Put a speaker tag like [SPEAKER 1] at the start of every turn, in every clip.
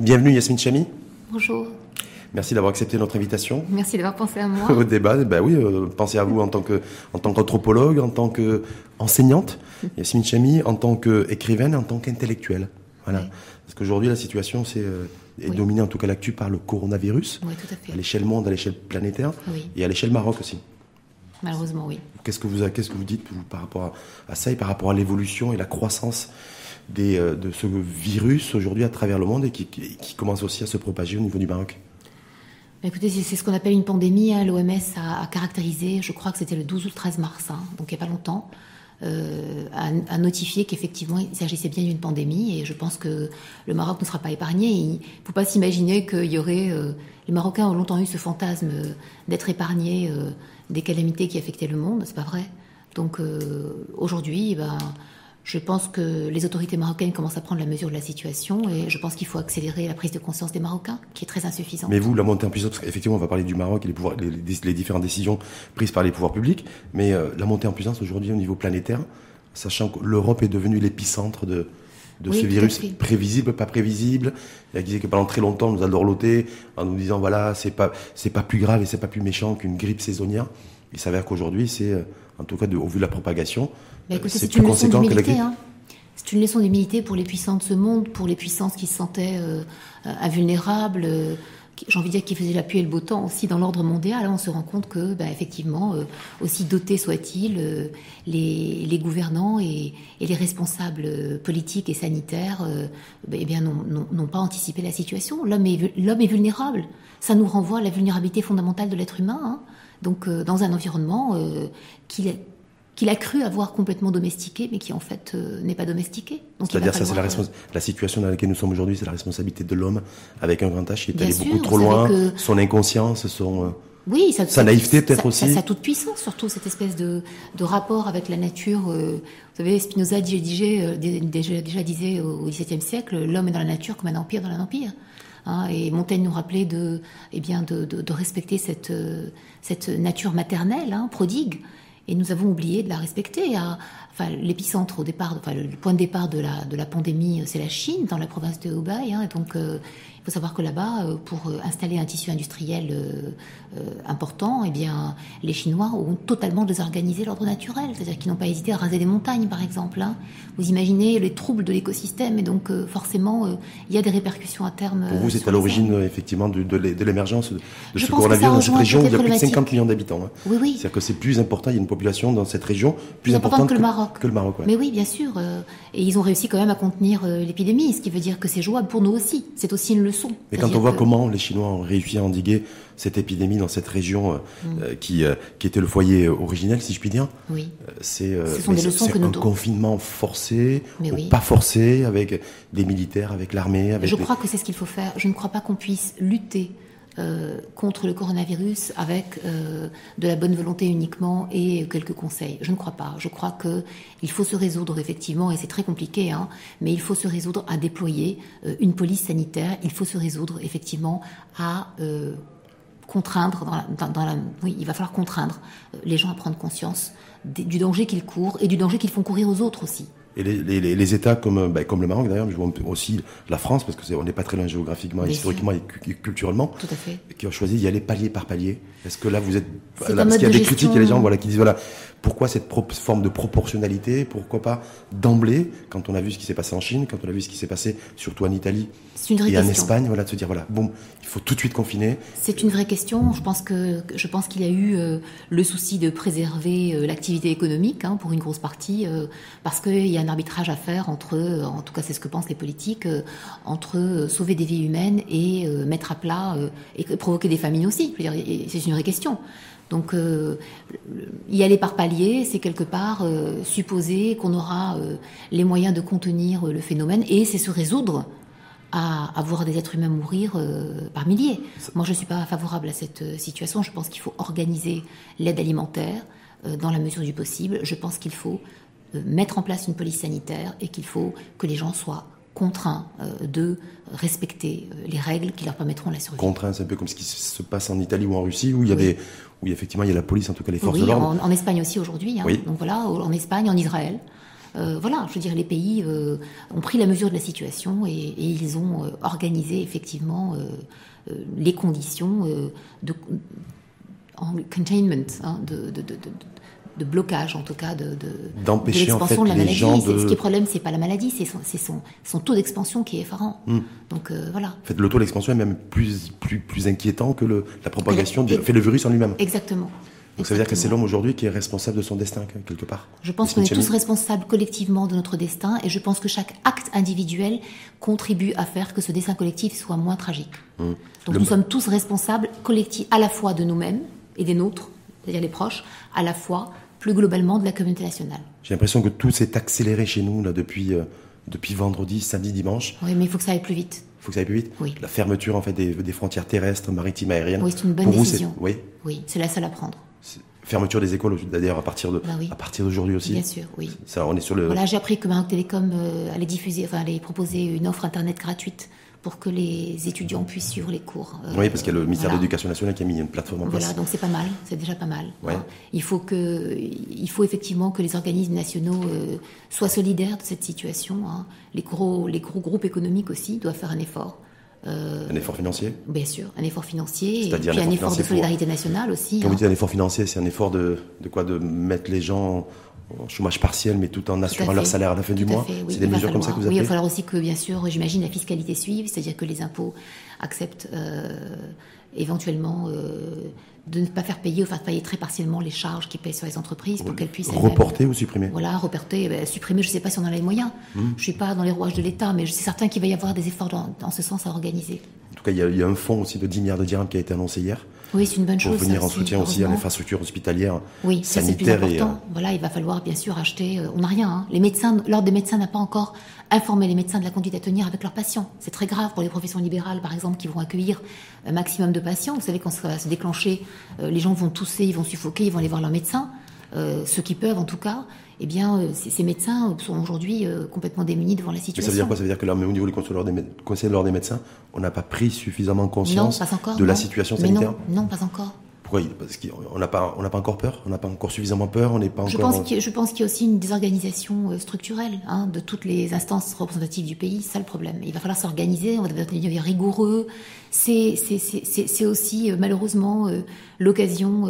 [SPEAKER 1] Bienvenue Yasmine Chami.
[SPEAKER 2] Bonjour.
[SPEAKER 1] Merci d'avoir accepté notre invitation.
[SPEAKER 2] Merci d'avoir pensé à moi.
[SPEAKER 1] Au débat, ben oui, euh, pensez à vous en tant que en tant qu'anthropologue, en tant qu'enseignante, Yasmine Chami, en tant qu'écrivaine, en tant qu'intellectuelle. Voilà. Parce qu'aujourd'hui, la situation c'est, euh, est dominée, en tout cas l'actu, par le coronavirus.
[SPEAKER 2] Oui, tout à fait.
[SPEAKER 1] À l'échelle monde, à l'échelle planétaire. Et à l'échelle Maroc aussi.
[SPEAKER 2] Malheureusement, oui.
[SPEAKER 1] Qu'est-ce que vous, qu'est-ce que vous dites par rapport à, ça et par rapport à l'évolution et la croissance euh, de ce virus aujourd'hui à travers le monde et qui, commence aussi à se propager au niveau du Maroc
[SPEAKER 2] bah, écoutez, c'est ce qu'on appelle une pandémie. Hein. L'OMS a, caractérisé, je crois que c'était le 12 ou le 13 mars, hein, donc il n'y a pas longtemps, euh, a, notifié qu'effectivement il s'agissait bien d'une pandémie. Et je pense que le Maroc ne sera pas épargné. Il ne faut pas s'imaginer qu'il y aurait. Euh, les Marocains ont longtemps eu ce fantasme d'être épargnés euh, des calamités qui affectaient le monde. C'est pas vrai. Donc euh, aujourd'hui, ben je pense que les autorités marocaines commencent à prendre la mesure de la situation et je pense qu'il faut accélérer la prise de conscience des Marocains, qui est très insuffisante.
[SPEAKER 1] Mais vous, la montée en puissance, effectivement, on va parler du Maroc et les, pouvoirs, les, les, différentes décisions prises par les pouvoirs publics, mais euh, la montée en puissance aujourd'hui au niveau planétaire, sachant que l'Europe est devenue l'épicentre de, de ce virus prévisible, pas prévisible. Il disait que pendant très longtemps, on nous a dorloté en nous disant voilà, c'est pas, c'est pas plus grave et c'est pas plus méchant qu'une grippe saisonnière. Il s'avère qu'aujourd'hui, c'est, euh, en tout cas, au vu de la propagation,
[SPEAKER 2] bah, c'est plus conséquent que la grippe. Hein. C'est une leçon d'humilité pour les puissants de ce monde, pour les puissances qui se sentaient euh, invulnérables, euh, j'ai envie de dire qui faisaient la pluie et le beau temps aussi dans l'ordre mondial. on se rend compte que, bah, effectivement, aussi dotés soient-ils, les, gouvernants et, les responsables politiques et sanitaires, bah, eh bien, n'ont pas anticipé la situation. L'homme est, l'homme est vulnérable. Ça nous renvoie à la vulnérabilité fondamentale de l'être humain. Hein. Donc, euh, dans un environnement euh, qu'il a cru avoir complètement domestiqué, mais qui en fait euh, n'est pas domestiqué.
[SPEAKER 1] C'est-à-dire ça, c'est la, la, situation dans laquelle nous sommes aujourd'hui, c'est la responsabilité de l'homme avec un grand H qui est allé beaucoup trop loin, son inconscience, son
[SPEAKER 2] oui,
[SPEAKER 1] ça, sa naïveté peut-être aussi.
[SPEAKER 2] Sa, toute puissance, surtout cette espèce de, de rapport avec la nature. vous savez, Spinoza déjà, déjà, déjà disait au XVIIe siècle, l'homme est dans la nature comme un empire dans un empire. Hein, et Montaigne nous rappelait de, eh bien, de, de, respecter cette, cette nature maternelle, hein, prodigue. Et nous avons oublié de la respecter. enfin, l'épicentre au départ, enfin, le point de départ de la, de la pandémie, c'est la Chine, dans la province de Hubei. Hein, et donc, euh, faut savoir que là-bas, euh, pour euh, installer un tissu industriel euh, important, eh bien, les Chinois ont totalement désorganisé l'ordre naturel. C'est-à-dire qu'ils n'ont pas hésité à raser des montagnes, par exemple. Hein. Vous imaginez les troubles de l'écosystème, et donc forcément, il y a des répercussions à terme.
[SPEAKER 1] Pour vous, c'est à l'origine, effectivement, de, de l'émergence de ce coronavirus dans cette région où il y a plus de 50 millions d'habitants. Hein.
[SPEAKER 2] Oui, oui.
[SPEAKER 1] C'est-à-dire que c'est plus important, il y a une population dans cette région plus,
[SPEAKER 2] importante, que, le Maroc.
[SPEAKER 1] Que le Maroc
[SPEAKER 2] Mais oui, bien sûr. et ils ont réussi quand même à contenir l'épidémie, ce qui veut dire que c'est jouable pour nous aussi. C'est aussi une
[SPEAKER 1] mais quand on voit comment les Chinois ont réussi à endiguer cette épidémie dans cette région euh, mm. euh, qui, euh, qui était le foyer originel, si je puis dire,
[SPEAKER 2] oui.
[SPEAKER 1] c'est un confinement forcé, ou pas forcé, avec des militaires, avec l'armée.
[SPEAKER 2] Je crois que c'est ce qu'il faut faire. Je ne crois pas qu'on puisse lutter contre le coronavirus avec euh, de la bonne volonté uniquement et quelques conseils. Je ne crois pas. Je crois que il faut se résoudre effectivement, et c'est très compliqué, hein, mais il faut se résoudre à déployer euh, une police sanitaire. Il faut se résoudre effectivement à contraindre dans la, oui, il va falloir contraindre les gens à prendre conscience du danger qu'ils courent et du danger qu'ils font courir aux autres aussi.
[SPEAKER 1] Et les, les, les, États comme, ben, comme le Maroc d'ailleurs, je vois aussi la France, parce qu'on n'est pas très loin géographiquement, historiquement et culturellement,
[SPEAKER 2] Tout à fait.
[SPEAKER 1] qui ont choisi d'y aller palier par palier. Est-ce que là vous êtes... Là, parce qu'il y a des critiques, il y a des gens voilà, qui disent, voilà, pourquoi cette forme de proportionnalité Pourquoi pas d'emblée, quand on a vu ce qui s'est passé en Chine, quand on a vu ce qui s'est passé surtout en Italie et en Espagne, voilà, de se dire, voilà, bon, il faut tout de suite confiner.
[SPEAKER 2] C'est une vraie question. Je pense que je pense qu'il y a eu euh, le souci de préserver euh, l'activité économique hein, pour une grosse partie, euh, parce qu'il y a un arbitrage à faire entre, en tout cas c'est ce que pensent les politiques, entre sauver des vies humaines et mettre à plat et provoquer des familles aussi. C'est une vraie question. Donc euh, y aller par palier, c'est quelque part euh, supposer qu'on aura euh, les moyens de contenir le phénomène et c'est se résoudre à, à, voir des êtres humains mourir par milliers. Moi, je ne suis pas favorable à cette situation. Je pense qu'il faut organiser l'aide alimentaire dans la mesure du possible. Je pense qu'il faut mettre en place une police sanitaire et qu'il faut que les gens soient contraints euh, de respecter euh, les règles qui leur permettront la survie.
[SPEAKER 1] Contraints, c'est un peu comme ce qui se passe en Italie ou en Russie, où il y a des, où effectivement il y a la police, en tout cas les forces de l'ordre.
[SPEAKER 2] En, en Espagne aussi aujourd'hui. Hein. Donc voilà, en Espagne, en Israël. voilà, je veux dire, les pays ont pris la mesure de la situation et, ils ont organisé effectivement les conditions de en containment, hein, de, de, de blocage en tout cas de,
[SPEAKER 1] d'empêcher de, en fait, de la maladie. Gens
[SPEAKER 2] de... Ce qui est problème, c'est pas la maladie, c'est son, son, son, taux d'expansion qui est effarant. Hmm. Donc euh, voilà.
[SPEAKER 1] En fait, le taux d'expansion est même plus, plus, plus inquiétant que le, la propagation du fait le virus en lui-même.
[SPEAKER 2] Exactement.
[SPEAKER 1] Donc ça veut dire que c'est l'homme aujourd'hui qui est responsable de son destin quelque part.
[SPEAKER 2] Je pense qu'on est tous responsables collectivement de notre destin et je pense que chaque acte individuel contribue à faire que ce destin collectif soit moins tragique. Hmm. Donc nous sommes tous responsables collectifs à la fois de nous-mêmes et des nôtres, c'est-à-dire les proches, à la fois plus globalement de la communauté nationale.
[SPEAKER 1] J'ai l'impression que tout s'est accéléré chez nous là, depuis, euh, depuis vendredi, samedi, dimanche.
[SPEAKER 2] Oui, mais il faut que ça aille plus vite.
[SPEAKER 1] Il faut que ça aille plus vite
[SPEAKER 2] Oui.
[SPEAKER 1] La fermeture en fait, des, des frontières terrestres, maritimes, aériennes.
[SPEAKER 2] Oui, c'est une bonne décision.
[SPEAKER 1] oui,
[SPEAKER 2] oui c'est la seule à prendre.
[SPEAKER 1] Fermeture des écoles, d'ailleurs, à partir de,
[SPEAKER 2] bah
[SPEAKER 1] à partir d'aujourd'hui aussi.
[SPEAKER 2] Bien sûr, oui.
[SPEAKER 1] Ça, on est sur le.
[SPEAKER 2] Voilà, j'ai appris que Maroc Télécom euh, allait diffuser, enfin, allait proposer une offre internet gratuite pour que les étudiants puissent suivre les cours.
[SPEAKER 1] Euh, oui, parce qu'il y a le ministère de l'Éducation nationale qui a mis une plateforme en
[SPEAKER 2] place.
[SPEAKER 1] Voilà,
[SPEAKER 2] donc c'est pas mal, c'est déjà pas mal. Hein. Il, faut que, il faut effectivement que les organismes nationaux euh, soient solidaires de cette situation. Hein. Les, gros, les gros groupes économiques aussi doivent faire un effort.
[SPEAKER 1] Euh, un effort financier
[SPEAKER 2] Bien sûr, un effort financier, puis un, effort, effort de solidarité nationale aussi.
[SPEAKER 1] Quand vous dites un effort financier, c'est un effort de, de quoi De mettre les gens en chômage partiel, mais tout en assurant leur salaire à la fin du mois. C'est des mesures comme ça que vous
[SPEAKER 2] appelez
[SPEAKER 1] Oui, il
[SPEAKER 2] va falloir aussi que, bien sûr, j'imagine, la fiscalité suive, c'est-à-dire que les impôts acceptent euh, éventuellement euh, de ne pas faire payer ou faire payer très partiellement les charges qui pèsent sur les entreprises pour qu'elles puissent...
[SPEAKER 1] Reporter ou supprimer?
[SPEAKER 2] Voilà, reporter, ben, supprimer, je ne sais pas si on a les moyens. Hmm. Je ne suis pas dans les rouages de l'État, mais je suis certain qu'il va y avoir des efforts dans, ce sens à organiser.
[SPEAKER 1] En tout cas, il y, a, il y, a, un fonds aussi de 10 milliards de dirhams qui a été annoncé hier.
[SPEAKER 2] Oui, c'est une bonne
[SPEAKER 1] chose.
[SPEAKER 2] Pour
[SPEAKER 1] venir en soutien aussi à l'infrastructure hospitalière,
[SPEAKER 2] oui,
[SPEAKER 1] sanitaire.
[SPEAKER 2] et, euh, Voilà, il va falloir bien sûr acheter. Euh, on n'a rien. Hein. Les médecins, l'ordre des médecins n'a pas encore informé les médecins de la conduite à tenir avec leurs patients. C'est très grave pour les professions libérales, par exemple, qui vont accueillir un maximum de patients. Vous savez, quand ça va se déclencher, euh, les gens vont tousser, ils vont suffoquer, ils vont aller voir leur médecin. ceux qui peuvent, en tout cas eh bien, euh, ces médecins sont aujourd'hui euh, complètement démunis devant la situation.
[SPEAKER 1] Mais ça veut dire quoi? Ça veut dire que là, au niveau du conseil de l'ordre des, médecins, on n'a pas pris suffisamment conscience de la situation sanitaire?
[SPEAKER 2] non, pas encore.
[SPEAKER 1] Pourquoi Parce qu'on n'a pas, on n'a pas encore peur, on n'a pas encore suffisamment peur, on n'est pas encore.
[SPEAKER 2] Je pense qu'il y a aussi une désorganisation euh, structurelle hein, de toutes les instances représentatives du pays. C'est ça le problème. Il va falloir s'organiser, on va devenir rigoureux. C'est, aussi malheureusement l'occasion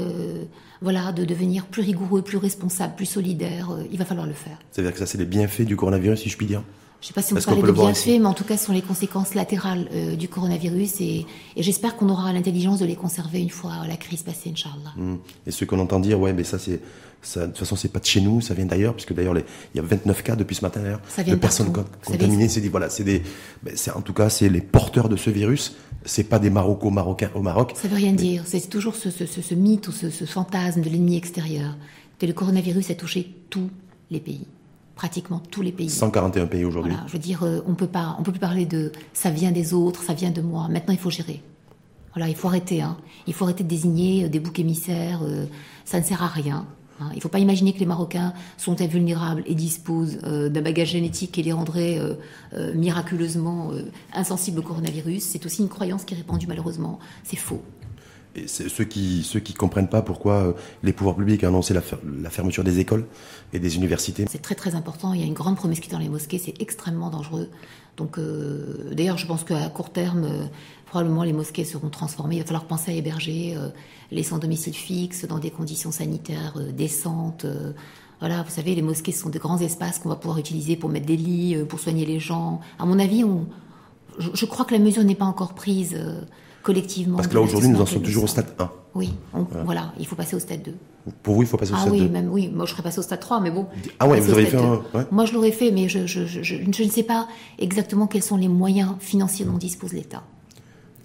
[SPEAKER 2] voilà, de devenir plus rigoureux, plus responsable, plus solidaire. Euh, il va falloir le faire.
[SPEAKER 1] C'est-à-dire que ça, c'est les bienfaits du coronavirus, si je puis dire
[SPEAKER 2] je ne sais pas si on peut parler de bienfaits, mais en tout cas, ce sont les conséquences latérales euh, du coronavirus et, j'espère qu'on aura l'intelligence de les conserver une fois la crise passée, Inch'Allah.
[SPEAKER 1] Mmh. Et ce qu'on entend dire, ouais, mais ça, c'est, ça, de toute façon, c'est pas de chez nous, ça vient d'ailleurs, puisque d'ailleurs, il y a 29 cas depuis ce matin d'ailleurs
[SPEAKER 2] de
[SPEAKER 1] personnes contaminées. C'est dit, voilà, c'est des, ben, c'est en tout cas, c'est les porteurs de ce virus. C'est pas des Marocains marocains au Maroc.
[SPEAKER 2] Ça veut rien dire. C'est toujours ce, ce, ce, mythe ou ce, fantasme de l'ennemi extérieur. Que le coronavirus a touché tous les pays pratiquement tous les pays.
[SPEAKER 1] 141 pays aujourd'hui.
[SPEAKER 2] Voilà, je veux dire, euh, on peut pas, on peut plus parler de ça vient des autres, ça vient de moi. Maintenant, il faut gérer. Voilà, il faut arrêter. Hein. Il faut arrêter de désigner euh, des boucs émissaires. Euh, ça ne sert à rien. Hein. Il ne faut pas imaginer que les Marocains sont invulnérables et disposent d'un bagage génétique qui les rendrait miraculeusement insensibles au coronavirus. C'est aussi une croyance qui est répandue malheureusement. C'est faux.
[SPEAKER 1] Et ceux qui ceux comprennent pas pourquoi euh, les pouvoirs publics ont annoncé la, fermeture des écoles et des universités.
[SPEAKER 2] C'est très très important. Il y a une grande promiscuité dans les mosquées. C'est extrêmement dangereux. Donc euh, d'ailleurs, je pense qu'à court terme, euh, probablement les mosquées seront transformées. Il va falloir penser à héberger les sans domicile fixe dans des conditions sanitaires décentes. voilà, vous savez, les mosquées sont de grands espaces qu'on va pouvoir utiliser pour mettre des lits, pour soigner les gens. À mon avis, je crois que la mesure n'est pas encore prise collectivement.
[SPEAKER 1] Parce que là, aujourd'hui, nous en sommes toujours au stade 1.
[SPEAKER 2] Oui, voilà. il faut passer au stade 2.
[SPEAKER 1] Pour vous, il faut passer au
[SPEAKER 2] ah
[SPEAKER 1] stade
[SPEAKER 2] oui,
[SPEAKER 1] 2
[SPEAKER 2] même, oui, moi je serais passé au stade 3, mais bon.
[SPEAKER 1] Ah ouais, vous auriez fait un...
[SPEAKER 2] Moi je l'aurais fait, mais je, je, je, je, ne sais pas exactement quels sont les moyens financiers dont dispose l'État.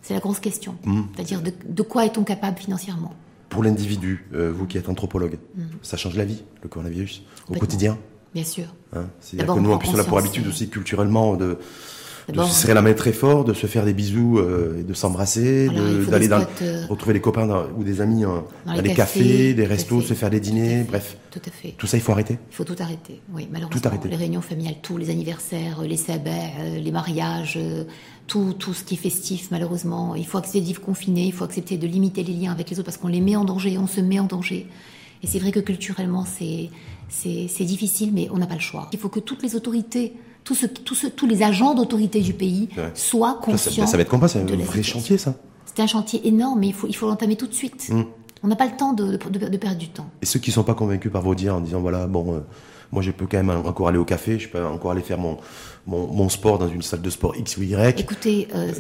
[SPEAKER 2] C'est la grosse question. Hmm. C'est-à-dire de, de, quoi est-on capable financièrement?
[SPEAKER 1] Pour l'individu, euh, vous qui êtes anthropologue, hmm. ça change la vie, le coronavirus, au quotidien
[SPEAKER 2] Bien sûr.
[SPEAKER 1] Hein C'est-à-dire que nous, en plus, on a pour habitude aussi culturellement de de se serrer la main très fort, de se faire des bisous euh, et de s'embrasser, d'aller dans, euh, retrouver des copains ou des amis dans, les, cafés, des restos, se faire des dîners, bref.
[SPEAKER 2] Tout à fait.
[SPEAKER 1] Tout ça, il faut arrêter.
[SPEAKER 2] Il faut tout arrêter. Oui, malheureusement. Tout arrêter. Les réunions familiales, tous les anniversaires, les sabats, euh, les mariages, tout, tout ce qui est festif, malheureusement. Il faut accepter de vivre confiné, il faut accepter de limiter les liens avec les autres parce qu'on les met en danger, on se met en danger. Et c'est vrai que culturellement, c'est difficile, mais on n'a pas le choix. Il faut que toutes les autorités, tous, ce, tous, les agents d'autorité du pays soient conscients.
[SPEAKER 1] Ça, ça, va être compas, c'est un vrai chantier, ça.
[SPEAKER 2] C'est un chantier énorme, mais il faut, il faut l'entamer tout de suite. Mmh. On n'a pas le temps de, de, perdre du temps.
[SPEAKER 1] Et ceux qui ne sont pas convaincus par vos dires en disant voilà, bon, euh, moi je peux quand même encore aller au café, je peux encore aller faire mon, mon, sport dans une salle de sport X ou Y.
[SPEAKER 2] Écoutez, euh,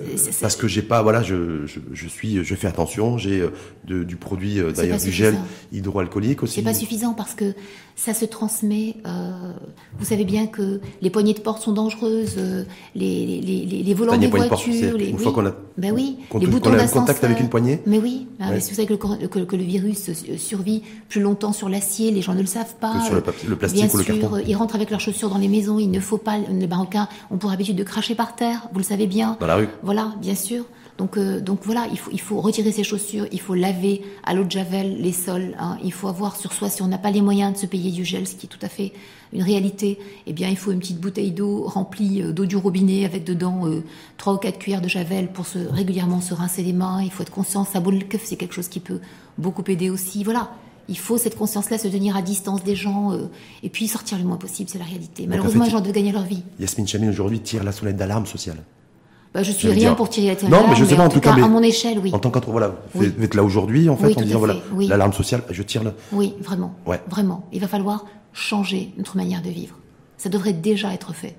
[SPEAKER 1] parce que j'ai pas, voilà, je, je, je, suis, je fais attention, j'ai euh, du produit euh, d'ailleurs du gel hydroalcoolique aussi.
[SPEAKER 2] C'est pas suffisant parce que ça se transmet. Euh, vous savez bien que les poignées de porte sont dangereuses, les, les, les, les volants des voitures, les,
[SPEAKER 1] une fois qu'on a,
[SPEAKER 2] ben oui,
[SPEAKER 1] les boutons a contact avec une poignée.
[SPEAKER 2] Mais oui, ah, vous savez que le, que, le, virus survit plus longtemps sur l'acier, les gens ne le savent pas.
[SPEAKER 1] Que sur le, le plastique bien ou le
[SPEAKER 2] sûr,
[SPEAKER 1] carton.
[SPEAKER 2] Ils rentrent avec leurs chaussures dans les maisons, il ne faut pas, les Marocains ont pour habitude de cracher par terre, vous le savez bien.
[SPEAKER 1] Dans la rue.
[SPEAKER 2] Voilà, bien sûr. Donc, euh, donc voilà, il faut, il faut retirer ses chaussures, il faut laver à l'eau de javel les sols. Hein. Il faut avoir sur soi, si on n'a pas les moyens de se payer du gel, ce qui est tout à fait une réalité, eh bien il faut une petite bouteille d'eau remplie euh, d'eau du robinet avec dedans euh, trois ou quatre cuillères de javel pour se régulièrement se rincer les mains. Il faut être conscient, ça le keuf, c'est quelque chose qui peut beaucoup aider aussi. Voilà, il faut cette conscience-là, se tenir à distance des gens euh, et puis sortir le moins possible, c'est la réalité. Malheureusement, les gens doivent gagner leur vie.
[SPEAKER 1] Yasmine Chamine aujourd'hui tire la sonnette d'alarme sociale.
[SPEAKER 2] Bah, je suis rien pour tirer la sonnette d'alarme. Non, mais je sais pas, en, tout cas, à mon échelle, oui.
[SPEAKER 1] En tant qu'entre, voilà, vous êtes là aujourd'hui, en fait, en disant, voilà, l'alarme sociale, je tire le.
[SPEAKER 2] Oui, vraiment. Ouais. Vraiment. Il va falloir changer notre manière de vivre. Ça devrait déjà être fait.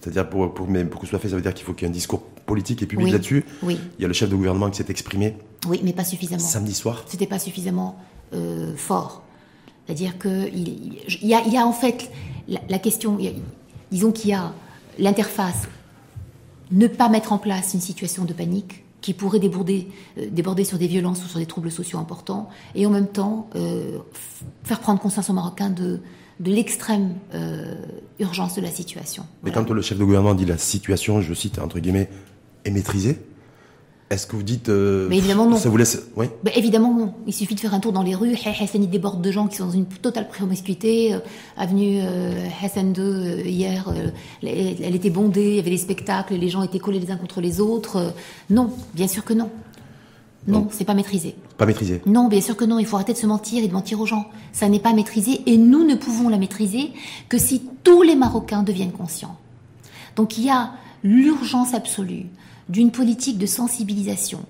[SPEAKER 1] C'est-à-dire, pour, pour, pour que ce soit fait, ça veut dire qu'il faut qu'il y ait un discours politique et public là-dessus.
[SPEAKER 2] Oui.
[SPEAKER 1] Il y a le chef de gouvernement qui s'est exprimé.
[SPEAKER 2] Oui, mais pas suffisamment.
[SPEAKER 1] Samedi soir.
[SPEAKER 2] C'était pas suffisamment euh, fort. C'est-à-dire qu'il il y, a, y a en fait la, question, disons qu'il y a l'interface, ne pas mettre en place une situation de panique qui pourrait déborder, euh, déborder sur des violences ou sur des troubles sociaux importants, et en même temps euh, faire prendre conscience aux Marocains de, de l'extrême urgence de la situation.
[SPEAKER 1] Mais quand le chef de gouvernement dit la situation, je cite entre guillemets, est maîtrisée, est-ce que vous dites euh,
[SPEAKER 2] Mais évidemment non.
[SPEAKER 1] Ça vous laisse Oui.
[SPEAKER 2] Bah, évidemment non. Il suffit de faire un tour dans les rues. Hassan il déborde de gens qui sont dans une totale promiscuité. Euh, avenue euh, Hassan 2 hier, elle, était bondée. Il y avait des spectacles. Les gens étaient collés les uns contre les autres. non, bien sûr que non. Non, c'est pas maîtrisé.
[SPEAKER 1] Pas maîtrisé.
[SPEAKER 2] Non, bien sûr que non. Il faut arrêter de se mentir et de mentir aux gens. Ça n'est pas maîtrisé et nous ne pouvons la maîtriser que si tous les Marocains deviennent conscients. Donc il y a l'urgence absolue d'une politique de sensibilisation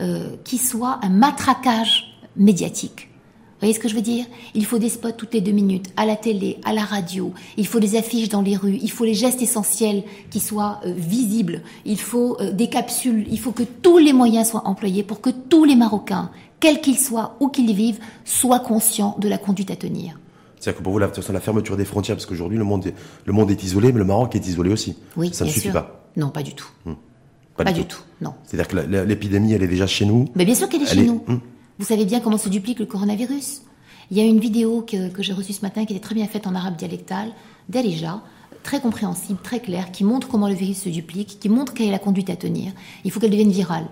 [SPEAKER 2] euh, qui soit un matraquage médiatique. Vous voyez ce que je veux dire? Il faut des spots toutes les deux minutes, à la télé, à la radio, il faut des affiches dans les rues, il faut les gestes essentiels qui soient euh, visibles, il faut euh, des capsules, il faut que tous les moyens soient employés pour que tous les Marocains, quels qu'ils soient, où qu'ils vivent, soient conscients de la conduite à tenir.
[SPEAKER 1] C'est-à-dire que pour vous, la, la fermeture des frontières, parce qu'aujourd'hui le monde, est, le monde est isolé, mais le Maroc est isolé aussi.
[SPEAKER 2] Oui,
[SPEAKER 1] ça ne suffit pas.
[SPEAKER 2] Non, pas du tout. Hmm. Pas, du, tout. non.
[SPEAKER 1] C'est-à-dire que l'épidémie, elle est déjà chez nous.
[SPEAKER 2] Mais bien sûr qu'elle est chez nous. Hmm. Vous savez bien comment se duplique le coronavirus. Il y a une vidéo que, que j'ai reçue ce matin qui était très bien faite en arabe dialectal, d'Alija, très compréhensible, très claire, qui montre comment le virus se duplique, qui montre quelle est la conduite à tenir. Il faut qu'elle devienne virale.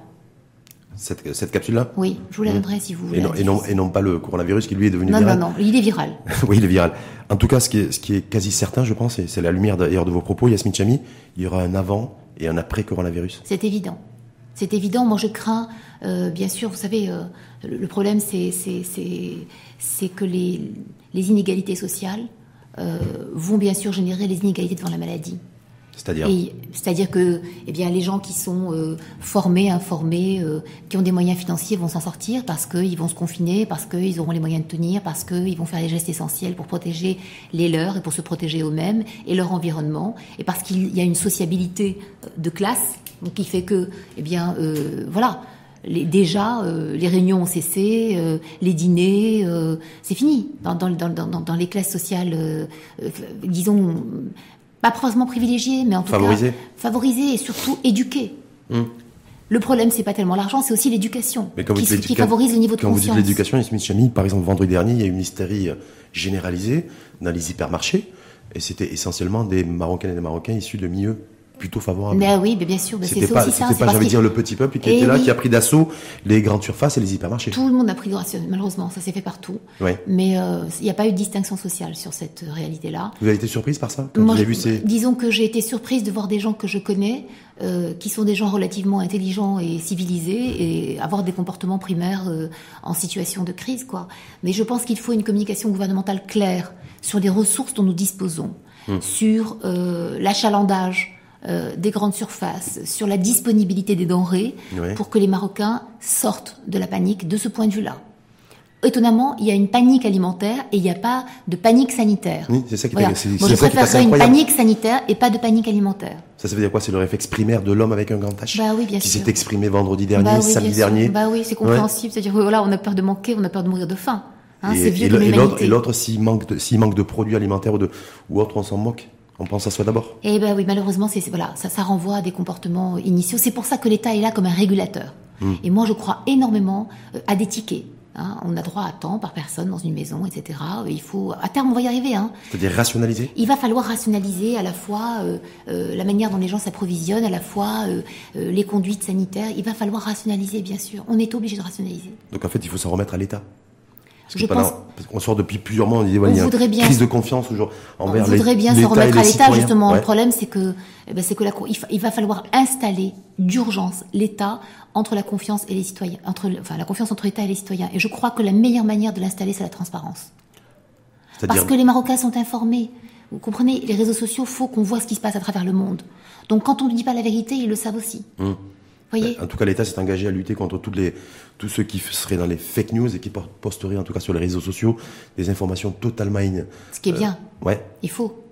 [SPEAKER 1] Cette, cette capsule-là
[SPEAKER 2] Oui, je vous la hmm. donnerai si vous voulez.
[SPEAKER 1] Et non, et non, et non, pas le coronavirus qui lui est devenu viral.
[SPEAKER 2] Non, non, non, il est viral.
[SPEAKER 1] oui, il est viral. En tout cas, ce qui est, ce qui est quasi certain, je pense, et c'est la lumière d'ailleurs de vos propos, Yasmine Chami, il y aura un avant et un après coronavirus
[SPEAKER 2] C'est évident. C'est évident. Moi, je crains, euh, bien sûr, vous savez, euh, le, problème, c'est que les, les, inégalités sociales euh, vont bien sûr générer les inégalités devant la maladie.
[SPEAKER 1] C'est-à-dire
[SPEAKER 2] C'est-à-dire que eh bien, les gens qui sont euh, formés, informés, euh, qui ont des moyens financiers vont s'en sortir parce qu'ils vont se confiner, parce qu'ils auront les moyens de tenir, parce qu'ils vont faire les gestes essentiels pour protéger les leurs et pour se protéger eux-mêmes et leur environnement, et parce qu'il y a une sociabilité euh, de classe qui fait que, eh bien, voilà, déjà, les réunions ont cessé, les dîners, c'est fini. Dans, les classes sociales, disons, pas forcément privilégié, mais en tout
[SPEAKER 1] favorisé.
[SPEAKER 2] cas favorisé et surtout éduqué. Hmm. Le problème, c'est pas tellement l'argent, c'est aussi l'éducation qui, qui, favorise le niveau de
[SPEAKER 1] quand
[SPEAKER 2] conscience.
[SPEAKER 1] Quand vous dites l'éducation, Smith Chami, par exemple, vendredi dernier, il y a eu une hystérie euh, généralisée dans les hypermarchés, et c'était essentiellement des Marocaines et des Marocains issus de milieux plutôt favorable.
[SPEAKER 2] Mais oui, mais bien sûr, mais
[SPEAKER 1] C'était
[SPEAKER 2] c'est
[SPEAKER 1] pas,
[SPEAKER 2] aussi ça.
[SPEAKER 1] c'était pas,
[SPEAKER 2] que-
[SPEAKER 1] dire, le petit peuple qui
[SPEAKER 2] Eh
[SPEAKER 1] était là,
[SPEAKER 2] oui.
[SPEAKER 1] qui a pris d'assaut les grandes surfaces et les hypermarchés.
[SPEAKER 2] Tout le monde a pris grâce, malheureusement, ça s'est fait partout.
[SPEAKER 1] Ouais.
[SPEAKER 2] Mais euh, il n'y a pas eu de distinction sociale sur cette euh, réalité-là.
[SPEAKER 1] Vous avez été surprise par ça
[SPEAKER 2] Moi,
[SPEAKER 1] vous vu ces...
[SPEAKER 2] Disons que j'ai été surprise de voir des gens que je connais, euh, qui sont des gens relativement intelligents et civilisés, et avoir des comportements primaires euh, en situation de crise, quoi. Mais je pense qu'il faut une communication gouvernementale claire sur les ressources dont nous disposons,
[SPEAKER 1] Hum.
[SPEAKER 2] sur l'achalandage euh, des grandes surfaces, sur la disponibilité des denrées, pour que les Marocains sortent de la panique de ce point de vue-là. Étonnamment, il y a une panique alimentaire et il n'y a pas de panique sanitaire.
[SPEAKER 1] Oui, c'est ça qui est-
[SPEAKER 2] Voilà.
[SPEAKER 1] c'est-
[SPEAKER 2] Moi, je
[SPEAKER 1] est
[SPEAKER 2] préférerais une panique sanitaire et pas de panique alimentaire.
[SPEAKER 1] Ça, ça veut dire quoi? C'est le réflexe primaire de l'homme avec un grand H
[SPEAKER 2] Bah oui, bien
[SPEAKER 1] qui s'est exprimé vendredi dernier,
[SPEAKER 2] Bah oui,
[SPEAKER 1] samedi dernier.
[SPEAKER 2] Bah oui, c'est compréhensible. C'est-à-dire voilà, on a peur de manquer, on a peur de mourir de faim. Hein,
[SPEAKER 1] et, l'autre, s'il manque, de, manque de produits alimentaires ou, de, ou autre, on s'en moque. On pense à soi d'abord.
[SPEAKER 2] Eh ben oui, malheureusement, c'est voilà, ça, ça renvoie à des comportements initiaux. C'est pour ça que l'État est là comme un régulateur.
[SPEAKER 1] Hmm.
[SPEAKER 2] Et moi, je crois énormément euh, à des tickets. hein. On a droit à temps par personne dans une maison, etc. Il faut, à terme, on va y arriver. Hein.
[SPEAKER 1] C'est-à-dire rationaliser.
[SPEAKER 2] Il va falloir rationaliser à la fois euh, euh, la manière dont les gens s'approvisionnent, à la fois euh, euh, les conduites sanitaires. Il va falloir rationaliser, bien sûr. On est obligé de rationaliser.
[SPEAKER 1] Donc en fait, il faut s'en remettre à l'État. Parce
[SPEAKER 2] Je pense-
[SPEAKER 1] qu'on sort depuis plusieurs mois, on dit, voilà,
[SPEAKER 2] On
[SPEAKER 1] il y a
[SPEAKER 2] voudrait
[SPEAKER 1] une
[SPEAKER 2] bien-
[SPEAKER 1] crise de confiance aujourd'hui
[SPEAKER 2] On
[SPEAKER 1] envers
[SPEAKER 2] voudrait
[SPEAKER 1] l'É-
[SPEAKER 2] bien se
[SPEAKER 1] l'État
[SPEAKER 2] remettre
[SPEAKER 1] et
[SPEAKER 2] à l'État, justement.
[SPEAKER 1] Ouais.
[SPEAKER 2] Le problème, c'est que, eh ben, c'est que la, il, va falloir installer d'urgence l'État entre la confiance et les citoyens, entre, enfin, la confiance entre l'État et les citoyens. Et je crois que la meilleure manière de l'installer, c'est la transparence. Parce que les Marocains sont informés. Vous comprenez, les réseaux sociaux, faut qu'on voit ce qui se passe à travers le monde. Donc, quand on ne dit pas la vérité, ils le savent aussi.
[SPEAKER 1] Hum.
[SPEAKER 2] Voyez.
[SPEAKER 1] en tout cas, l'État s'est engagé à lutter contre toutes les, tous ceux qui seraient dans les fake news et qui posteraient, en tout cas sur les réseaux sociaux, des informations totalement in-
[SPEAKER 2] Ce qui est bien.
[SPEAKER 1] Ouais.
[SPEAKER 2] Il faut.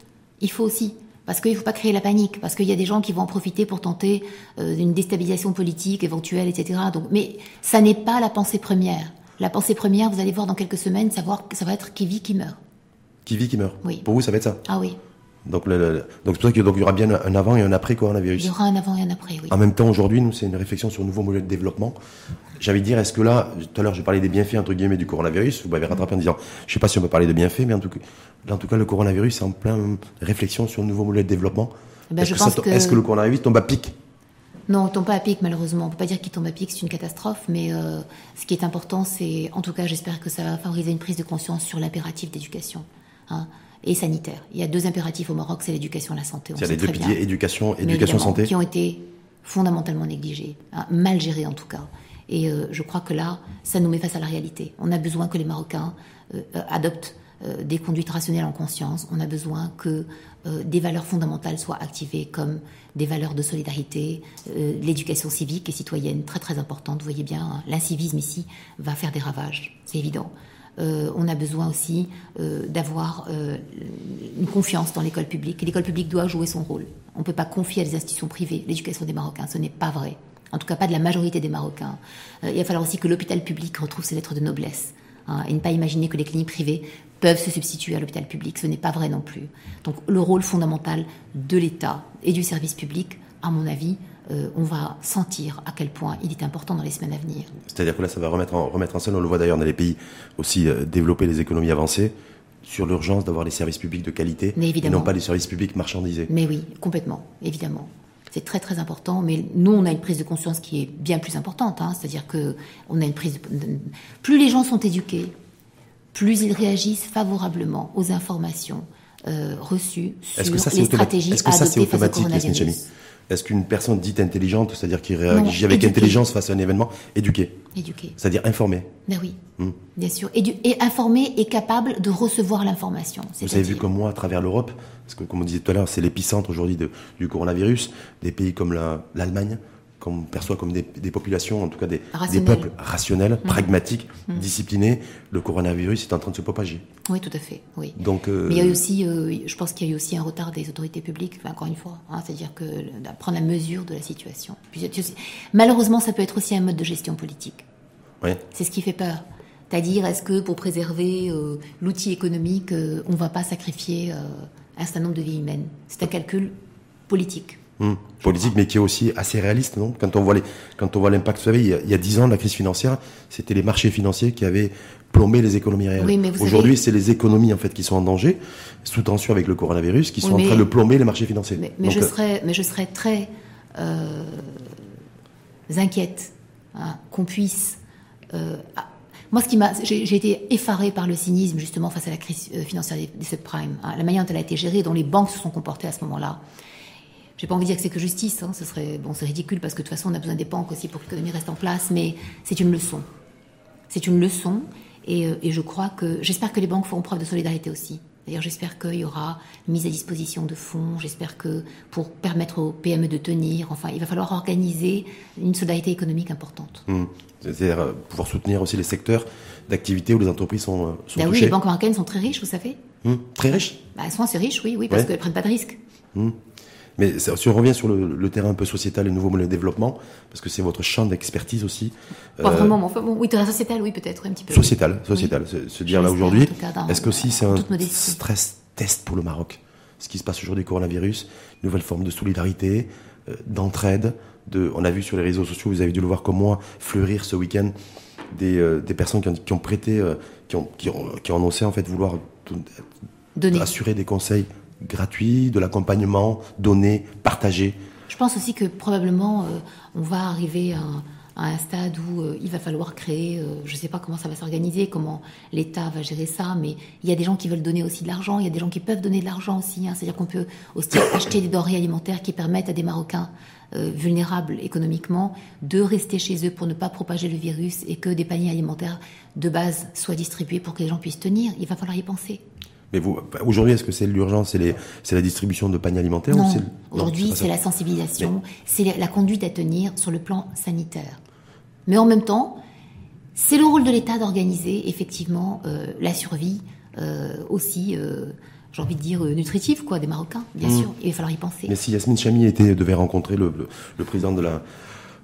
[SPEAKER 2] Il faut aussi. Parce qu'il ne faut pas créer la panique. Parce qu'il y a des gens qui vont en profiter pour tenter euh, une déstabilisation politique éventuelle, etc. Donc, mais ça n'est pas la pensée première. La pensée première, vous allez voir dans quelques semaines, savoir ça va être qui vit, qui meurt.
[SPEAKER 1] Qui vit, qui meurt.
[SPEAKER 2] Oui.
[SPEAKER 1] Pour vous, ça va être ça.
[SPEAKER 2] Ah oui.
[SPEAKER 1] Donc, le- le- donc c'est pour ça qu'il y aura bien un avant et un après
[SPEAKER 2] Il
[SPEAKER 1] coronavirus.
[SPEAKER 2] y aura un avant et un après, oui.
[SPEAKER 1] En même temps, aujourd'hui, nous, c'est une réflexion sur un nouveau modèle de développement. De dire, est-ce que là, tout à l'heure, j'ai parlé des bienfaits, entre guillemets, du coronavirus? Vous m'avez rattrapé en disant, je sais pas si on peut parler de bienfaits, mais en tout cas, là, en tout cas, le coronavirus, c'est en plein réflexion sur un nouveau modèle de développement.
[SPEAKER 2] Eh ben,
[SPEAKER 1] est-ce,
[SPEAKER 2] je
[SPEAKER 1] que est-ce le coronavirus tombe à pic?
[SPEAKER 2] Non, il tombe pas à pic, malheureusement. On peut pas dire qu'il tombe à pic, c'est une catastrophe. Mais euh, ce qui est important, c'est, en tout cas, j'espère que ça va favoriser une prise de conscience sur l'impératif d'éducation hein, et sanitaire. Il y a deux impératifs au Maroc, c'est l'éducation et la santé. Sait
[SPEAKER 1] les deux piliers, éducation, éducation, santé.
[SPEAKER 2] qui ont été fondamentalement négligés, hein, mal gérés en tout cas. Et euh, je crois que là, ça nous met face à la réalité. On a besoin que les Marocains euh, euh, adoptent euh, des conduites rationnelles en conscience. On a besoin que des valeurs fondamentales soient activées comme des valeurs de solidarité, l'éducation civique et citoyenne, très très importante. Vous voyez bien, hein, l'incivisme ici va faire des ravages, c'est évident. Euh, on a besoin aussi euh, d'avoir euh, une confiance dans l'école publique. L'école publique doit jouer son rôle. On ne peut pas confier à des institutions privées l'éducation des Marocains. Ce n'est pas vrai. En tout cas, pas de la majorité des Marocains. Il va falloir aussi que l'hôpital public retrouve ses lettres de noblesse. hein, et ne pas imaginer que les cliniques privées peuvent se substituer à l'hôpital public. Ce n'est pas vrai non plus. Donc le rôle fondamental de l'État et du service public, à mon avis, euh, on va sentir à quel point il est important dans les semaines à venir.
[SPEAKER 1] C'est-à-dire que là, ça va remettre en, remettre en scène, on le voit d'ailleurs dans les pays aussi euh, développés, les économies avancées, sur l'urgence d'avoir des services publics de qualité
[SPEAKER 2] Mais
[SPEAKER 1] et non pas des services publics marchandisés.
[SPEAKER 2] Mais oui, complètement, évidemment. C'est très très important, mais nous on a une prise de conscience qui est bien plus importante. hein. C'est-à-dire que on a une prise. De... Plus les gens sont éduqués, plus ils réagissent favorablement aux informations euh, reçues sur
[SPEAKER 1] que ça,
[SPEAKER 2] les stratégies
[SPEAKER 1] Est-ce que ça, c'est
[SPEAKER 2] adoptées face au
[SPEAKER 1] automatique, Est-ce qu'une personne dite intelligente, c'est-à-dire qui réagit avec
[SPEAKER 2] éduquée.
[SPEAKER 1] intelligence face à un événement, éduquée,
[SPEAKER 2] Éduqués.
[SPEAKER 1] c'est-à-dire informée
[SPEAKER 2] Ben oui,
[SPEAKER 1] Hmm.
[SPEAKER 2] bien sûr. Édu- et informé et capable de recevoir l'information.
[SPEAKER 1] Vous avez vu comme moi à travers l'Europe, parce que comme on disait tout à l'heure, c'est l'épicentre aujourd'hui du coronavirus, des pays comme la- l'Allemagne, qu'on perçoit comme des, des populations, en tout cas des, des peuples rationnels, pragmatiques, disciplinés, le coronavirus est en train de se propager.
[SPEAKER 2] Oui, tout à fait. Oui.
[SPEAKER 1] Donc, euh,
[SPEAKER 2] Mais il y a eu aussi, euh, je pense qu'il y a eu aussi un retard des autorités publiques, enfin, encore une fois, hein, c'est-à-dire que prendre la mesure de la situation. Puis, malheureusement, ça peut être aussi un mode de gestion politique.
[SPEAKER 1] ouais.
[SPEAKER 2] C'est ce qui fait peur. C'est-à-dire, est-ce que pour préserver euh, l'outil économique, on ne va pas sacrifier un certain nombre de vies humaines? C'est un calcul politique.
[SPEAKER 1] Hum, politique, mais qui est aussi assez réaliste, non? Quand on voit les, quand on voit l'impact, vous savez, il y a dix ans, la crise financière, c'était les marchés financiers qui avaient plombé les économies réelles. Aujourd'hui, c'est les économies en fait qui sont en danger, sous tension avec le coronavirus, qui sont en train de plomber les marchés financiers.
[SPEAKER 2] Mais, je, euh, serais, mais je serais très euh, inquiète hein, qu'on puisse. Euh, moi, ce qui m'a, j'ai été effarée par le cynisme justement face à la crise financière des, subprimes, hein, la manière dont elle a été gérée, dont les banques se sont comportées à ce moment-là. J'ai pas envie de dire que c'est que justice, hein, ce serait bon, c'est ridicule parce que de toute façon on a besoin des banques aussi pour que l'économie reste en place, mais c'est une leçon. C'est une leçon, et, euh, et je crois que j'espère que les banques feront preuve de solidarité aussi. D'ailleurs, j'espère qu'il y aura une mise à disposition de fonds. J'espère que pour permettre aux PME de tenir, enfin, il va falloir organiser une solidarité économique importante.
[SPEAKER 1] Mmh. C'est-à-dire euh, pouvoir soutenir aussi les secteurs d'activité où les entreprises sont, euh, sont
[SPEAKER 2] ben
[SPEAKER 1] touchées.
[SPEAKER 2] Oui, les banques américaines sont très riches, vous savez.
[SPEAKER 1] Mmh. Très riches?
[SPEAKER 2] Bah, Elles sont assez riches, oui, oui parce qu'elles ne prennent pas de risques.
[SPEAKER 1] Mmh. Mais si on revient sur le, terrain un peu sociétal et nouveau modèle de développement, parce que c'est votre champ d'expertise aussi.
[SPEAKER 2] Pas vraiment, mais enfin bon, oui, terrain sociétal, oui, peut-être un petit peu.
[SPEAKER 1] Sociétal, sociétal. Se, dire là aujourd'hui, est-ce que aussi c'est un stress test pour le Maroc Ce qui se passe aujourd'hui, coronavirus, une nouvelle forme de solidarité, euh, d'entraide. De, on a vu sur les réseaux sociaux, vous avez dû le voir comme moi, fleurir ce week-end des, euh, des, personnes qui ont, qui ont prêté, euh, qui, ont, qui, ont, qui, ont, annoncé en fait vouloir Donner. assurer des conseils gratuit, de l'accompagnement donné, partagé.
[SPEAKER 2] Je pense aussi que probablement euh, on va arriver à, un stade où euh, il va falloir créer, euh, je ne sais pas comment ça va s'organiser, comment l'État va gérer ça, mais il y a des gens qui veulent donner aussi de l'argent, il y a des gens qui peuvent donner de l'argent aussi, hein. c'est-à-dire qu'on peut aussi acheter des denrées alimentaires qui permettent à des Marocains vulnérables économiquement de rester chez eux pour ne pas propager le virus et que des paniers alimentaires de base soient distribués pour que les gens puissent tenir. Il va falloir y penser.
[SPEAKER 1] Mais vous, aujourd'hui, est-ce que c'est l'urgence, c'est la distribution de paniers alimentaires
[SPEAKER 2] Non, aujourd'hui, c'est la sensibilisation, c'est la conduite à tenir sur le plan sanitaire. Mais en même temps, c'est le rôle de l'État d'organiser effectivement euh, la survie euh, aussi, euh, j'ai envie de dire, nutritive quoi, des Marocains, bien mmh. sûr. Il va falloir y penser.
[SPEAKER 1] Mais si Yasmine Chami était, devait rencontrer le, le, président de la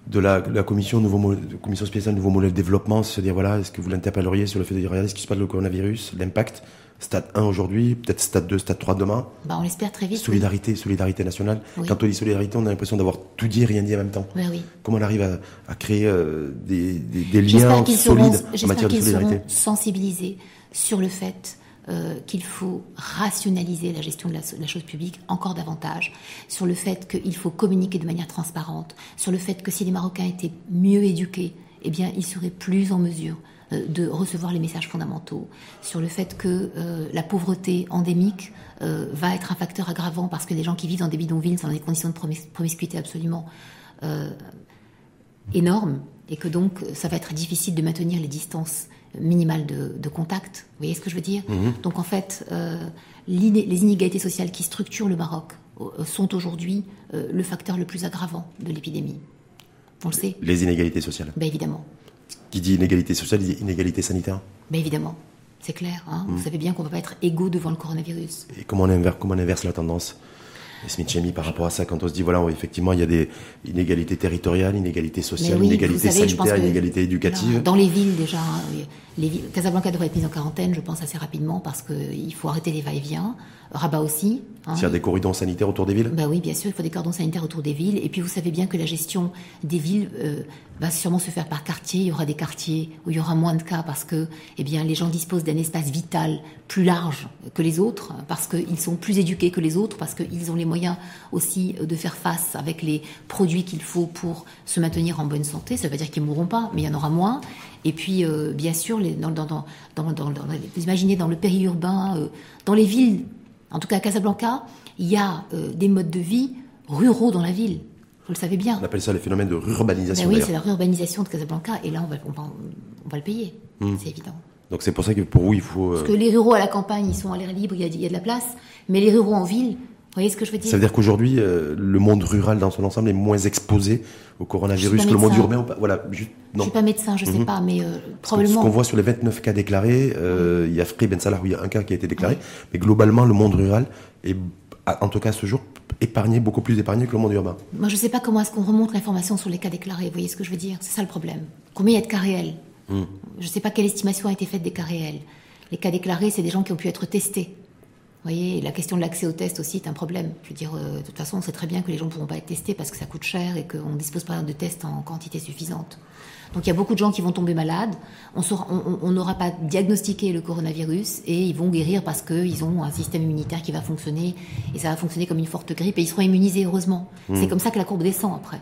[SPEAKER 1] de la, la commission nouveau commission spéciale nouveau modèle de développement, se dire voilà, est-ce que vous l'interpelleriez sur le fait de regarder ce qui se passe le coronavirus, l'impact Stade 1 aujourd'hui, peut-être stade 2, stade 3 demain.
[SPEAKER 2] Bah, on l'espère très vite.
[SPEAKER 1] Solidarité, solidarité nationale. Quand on dit solidarité, on a l'impression d'avoir tout dit et rien dit en même temps.
[SPEAKER 2] Oui.
[SPEAKER 1] Comment on arrive à, créer euh, des, des, liens solides en matière de solidarité
[SPEAKER 2] sensibilisés sur le fait euh, qu'il faut rationaliser la gestion de la, la, chose publique encore davantage, sur le fait qu'il faut communiquer de manière transparente, sur le fait que si les Marocains étaient mieux éduqués, eh bien, ils seraient plus en mesure de recevoir les messages fondamentaux, sur le fait que euh, la pauvreté endémique euh, va être un facteur aggravant parce que les gens qui vivent dans des bidonvilles sont dans des conditions de promiscuité absolument énormes et que donc ça va être difficile de maintenir les distances minimales de, contact. Vous voyez ce que je veux dire? Mhm. Donc en fait, les inégalités sociales qui structurent le Maroc sont aujourd'hui le facteur le plus aggravant de l'épidémie. On le sait.
[SPEAKER 1] Les inégalités sociales.
[SPEAKER 2] Ben évidemment.
[SPEAKER 1] Qui dit inégalité sociale dit inégalité sanitaire
[SPEAKER 2] Mais évidemment, c'est clair. Hein. Vous mm. savez bien qu'on ne peut pas être égaux devant le coronavirus.
[SPEAKER 1] Et comment on inverse, comment on inverse la tendance? Smith par rapport à ça quand on se dit voilà effectivement il y a des inégalités territoriales, inégalités sociales, inégalités sanitaires, inégalités éducatives.
[SPEAKER 2] Dans les villes déjà, les villes, Casablanca devrait être mise en quarantaine, je pense assez rapidement parce qu'il faut arrêter les va-et-vient. Rabat aussi.
[SPEAKER 1] Hein. S'il y a des cordons sanitaires autour des villes?
[SPEAKER 2] Bah oui, bien sûr, il faut des cordons sanitaires autour des villes. Et puis vous savez bien que la gestion des villes euh, va sûrement se faire par quartier. Il y aura des quartiers où il y aura moins de cas parce que, eh bien, les gens disposent d'un espace vital plus large que les autres, parce qu'ils sont plus éduqués que les autres, parce qu'ils ont les moyens aussi de faire face avec les produits qu'il faut pour se maintenir en bonne santé. Ça ne veut pas dire qu'ils ne mourront pas, mais il y en aura moins. Et puis, euh, bien sûr, les, vous imaginez dans le périurbain, euh, dans les villes en tout cas à Casablanca, il y a euh, des modes de vie ruraux dans la ville. Vous le savez bien.
[SPEAKER 1] On appelle ça le phénomène de rurbanisation.
[SPEAKER 2] Ben oui, c'est la rurbanisation de Casablanca, et là, on va, on va, le payer. Hmm. C'est évident.
[SPEAKER 1] Donc c'est pour ça que pour vous, il faut.
[SPEAKER 2] Parce que les ruraux à la campagne, ils sont à l'air libre, il y, a, il y, a, de la place, mais les ruraux en ville, vous voyez ce que je veux dire?
[SPEAKER 1] Ça veut dire qu'aujourd'hui, euh, le monde rural dans son ensemble est moins exposé au coronavirus que le monde urbain. Voilà,
[SPEAKER 2] je, non. je suis pas médecin, je ne sais mhm. pas, mais euh, probablement.
[SPEAKER 1] Ce qu'on voit sur les 29 cas déclarés, euh, il y a Free Ben Salah où il y a un cas qui a été déclaré, mais globalement, le monde rural est, en tout cas ce jour, épargné, beaucoup plus épargné que le monde urbain.
[SPEAKER 2] Moi, je ne sais pas comment est-ce qu'on remonte l'information sur les cas déclarés. Vous voyez ce que je veux dire? C'est ça le problème. Combien il y a de cas réels? Hmm. Je ne sais pas quelle estimation a été faite des cas réels. Les cas déclarés, c'est des gens qui ont pu être testés. voyez, la question de l'accès aux tests aussi est un problème. Je veux dire, de toute façon, on sait très bien que les gens ne pourront pas être testés parce que ça coûte cher et qu'on ne dispose pas de tests en quantité suffisante. Donc il y a beaucoup de gens qui vont tomber malades. On n'aura pas diagnostiqué le coronavirus et ils vont guérir parce qu'ils ont un système immunitaire qui va fonctionner et ça va fonctionner comme une forte grippe et ils seront immunisés heureusement. Hmm. C'est comme ça que la courbe descend après.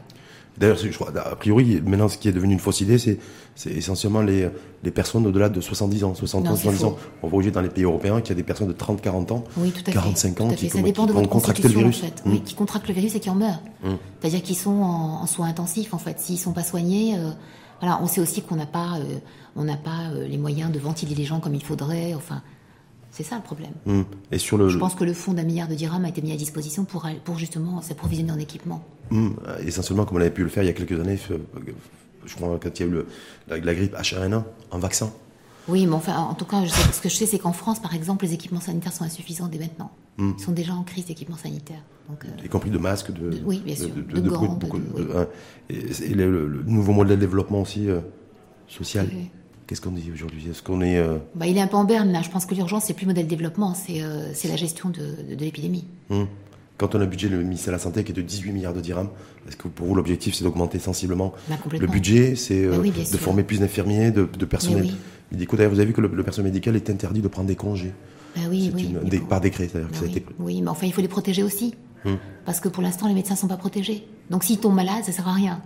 [SPEAKER 1] D'ailleurs, je crois, a priori, maintenant, ce qui est devenu une fausse idée, c'est, essentiellement les, les personnes au-delà de 70 ans, 60 ans, 70 ans. On voit aujourd'hui dans les pays européens qu'il y a des personnes de 30, 40 ans, 45 ans qui, contracter le virus.
[SPEAKER 2] En fait. Oui, hmm. qui contractent le virus et qui en meurent. Hmm. C'est-à-dire qu'ils sont en, soins intensifs, en fait. S'ils sont pas soignés, euh, voilà, on sait aussi qu'on n'a pas, euh, on n'a pas euh, les moyens de ventiler les gens comme il faudrait. Enfin, c'est ça le problème.
[SPEAKER 1] Hmm. Et sur le,
[SPEAKER 2] je pense que le fonds d'un milliard de dirhams a été mis à disposition pour, pour justement s'approvisionner en équipement.
[SPEAKER 1] Hmm. Essentiellement, comme on avait pu le faire il y a quelques années, euh, je crois quand il y a eu le, la, grippe H1N1 en vaccin.
[SPEAKER 2] Oui, mais enfin, en tout cas, ce que je sais, c'est qu'en France, par exemple, les équipements sanitaires sont insuffisants dès maintenant. Hmm. Ils sont déjà en crise d'équipements sanitaires.
[SPEAKER 1] Donc, y compris de masques, de,
[SPEAKER 2] oui, bien sûr, de, gants,
[SPEAKER 1] hein. et, le, nouveau modèle de développement aussi social. Qu'est-ce qu'on dit aujourd'hui? Est-ce qu'on est, euh,
[SPEAKER 2] bah, Il est un peu en berne là. Je pense que l'urgence, c'est plus modèle développement, c'est euh, la gestion de, l'épidémie.
[SPEAKER 1] Hum. Quand on a un budget, le ministère de la Santé qui est de 18 milliards de dirhams, est-ce que pour vous l'objectif c'est d'augmenter sensiblement
[SPEAKER 2] bah,
[SPEAKER 1] le budget? C'est bah euh, de former plus d'infirmiers, de, de, personnel médical. D'ailleurs, vous avez vu que le, personnel médical est interdit de prendre des congés.
[SPEAKER 2] oui, oui.
[SPEAKER 1] par décret, c'est-à-dire
[SPEAKER 2] que ça a été... Oui, mais enfin il faut les protéger aussi. Hum. Parce que pour l'instant, les médecins ne sont pas protégés. Donc s'ils tombent malades, ça ne sert à rien.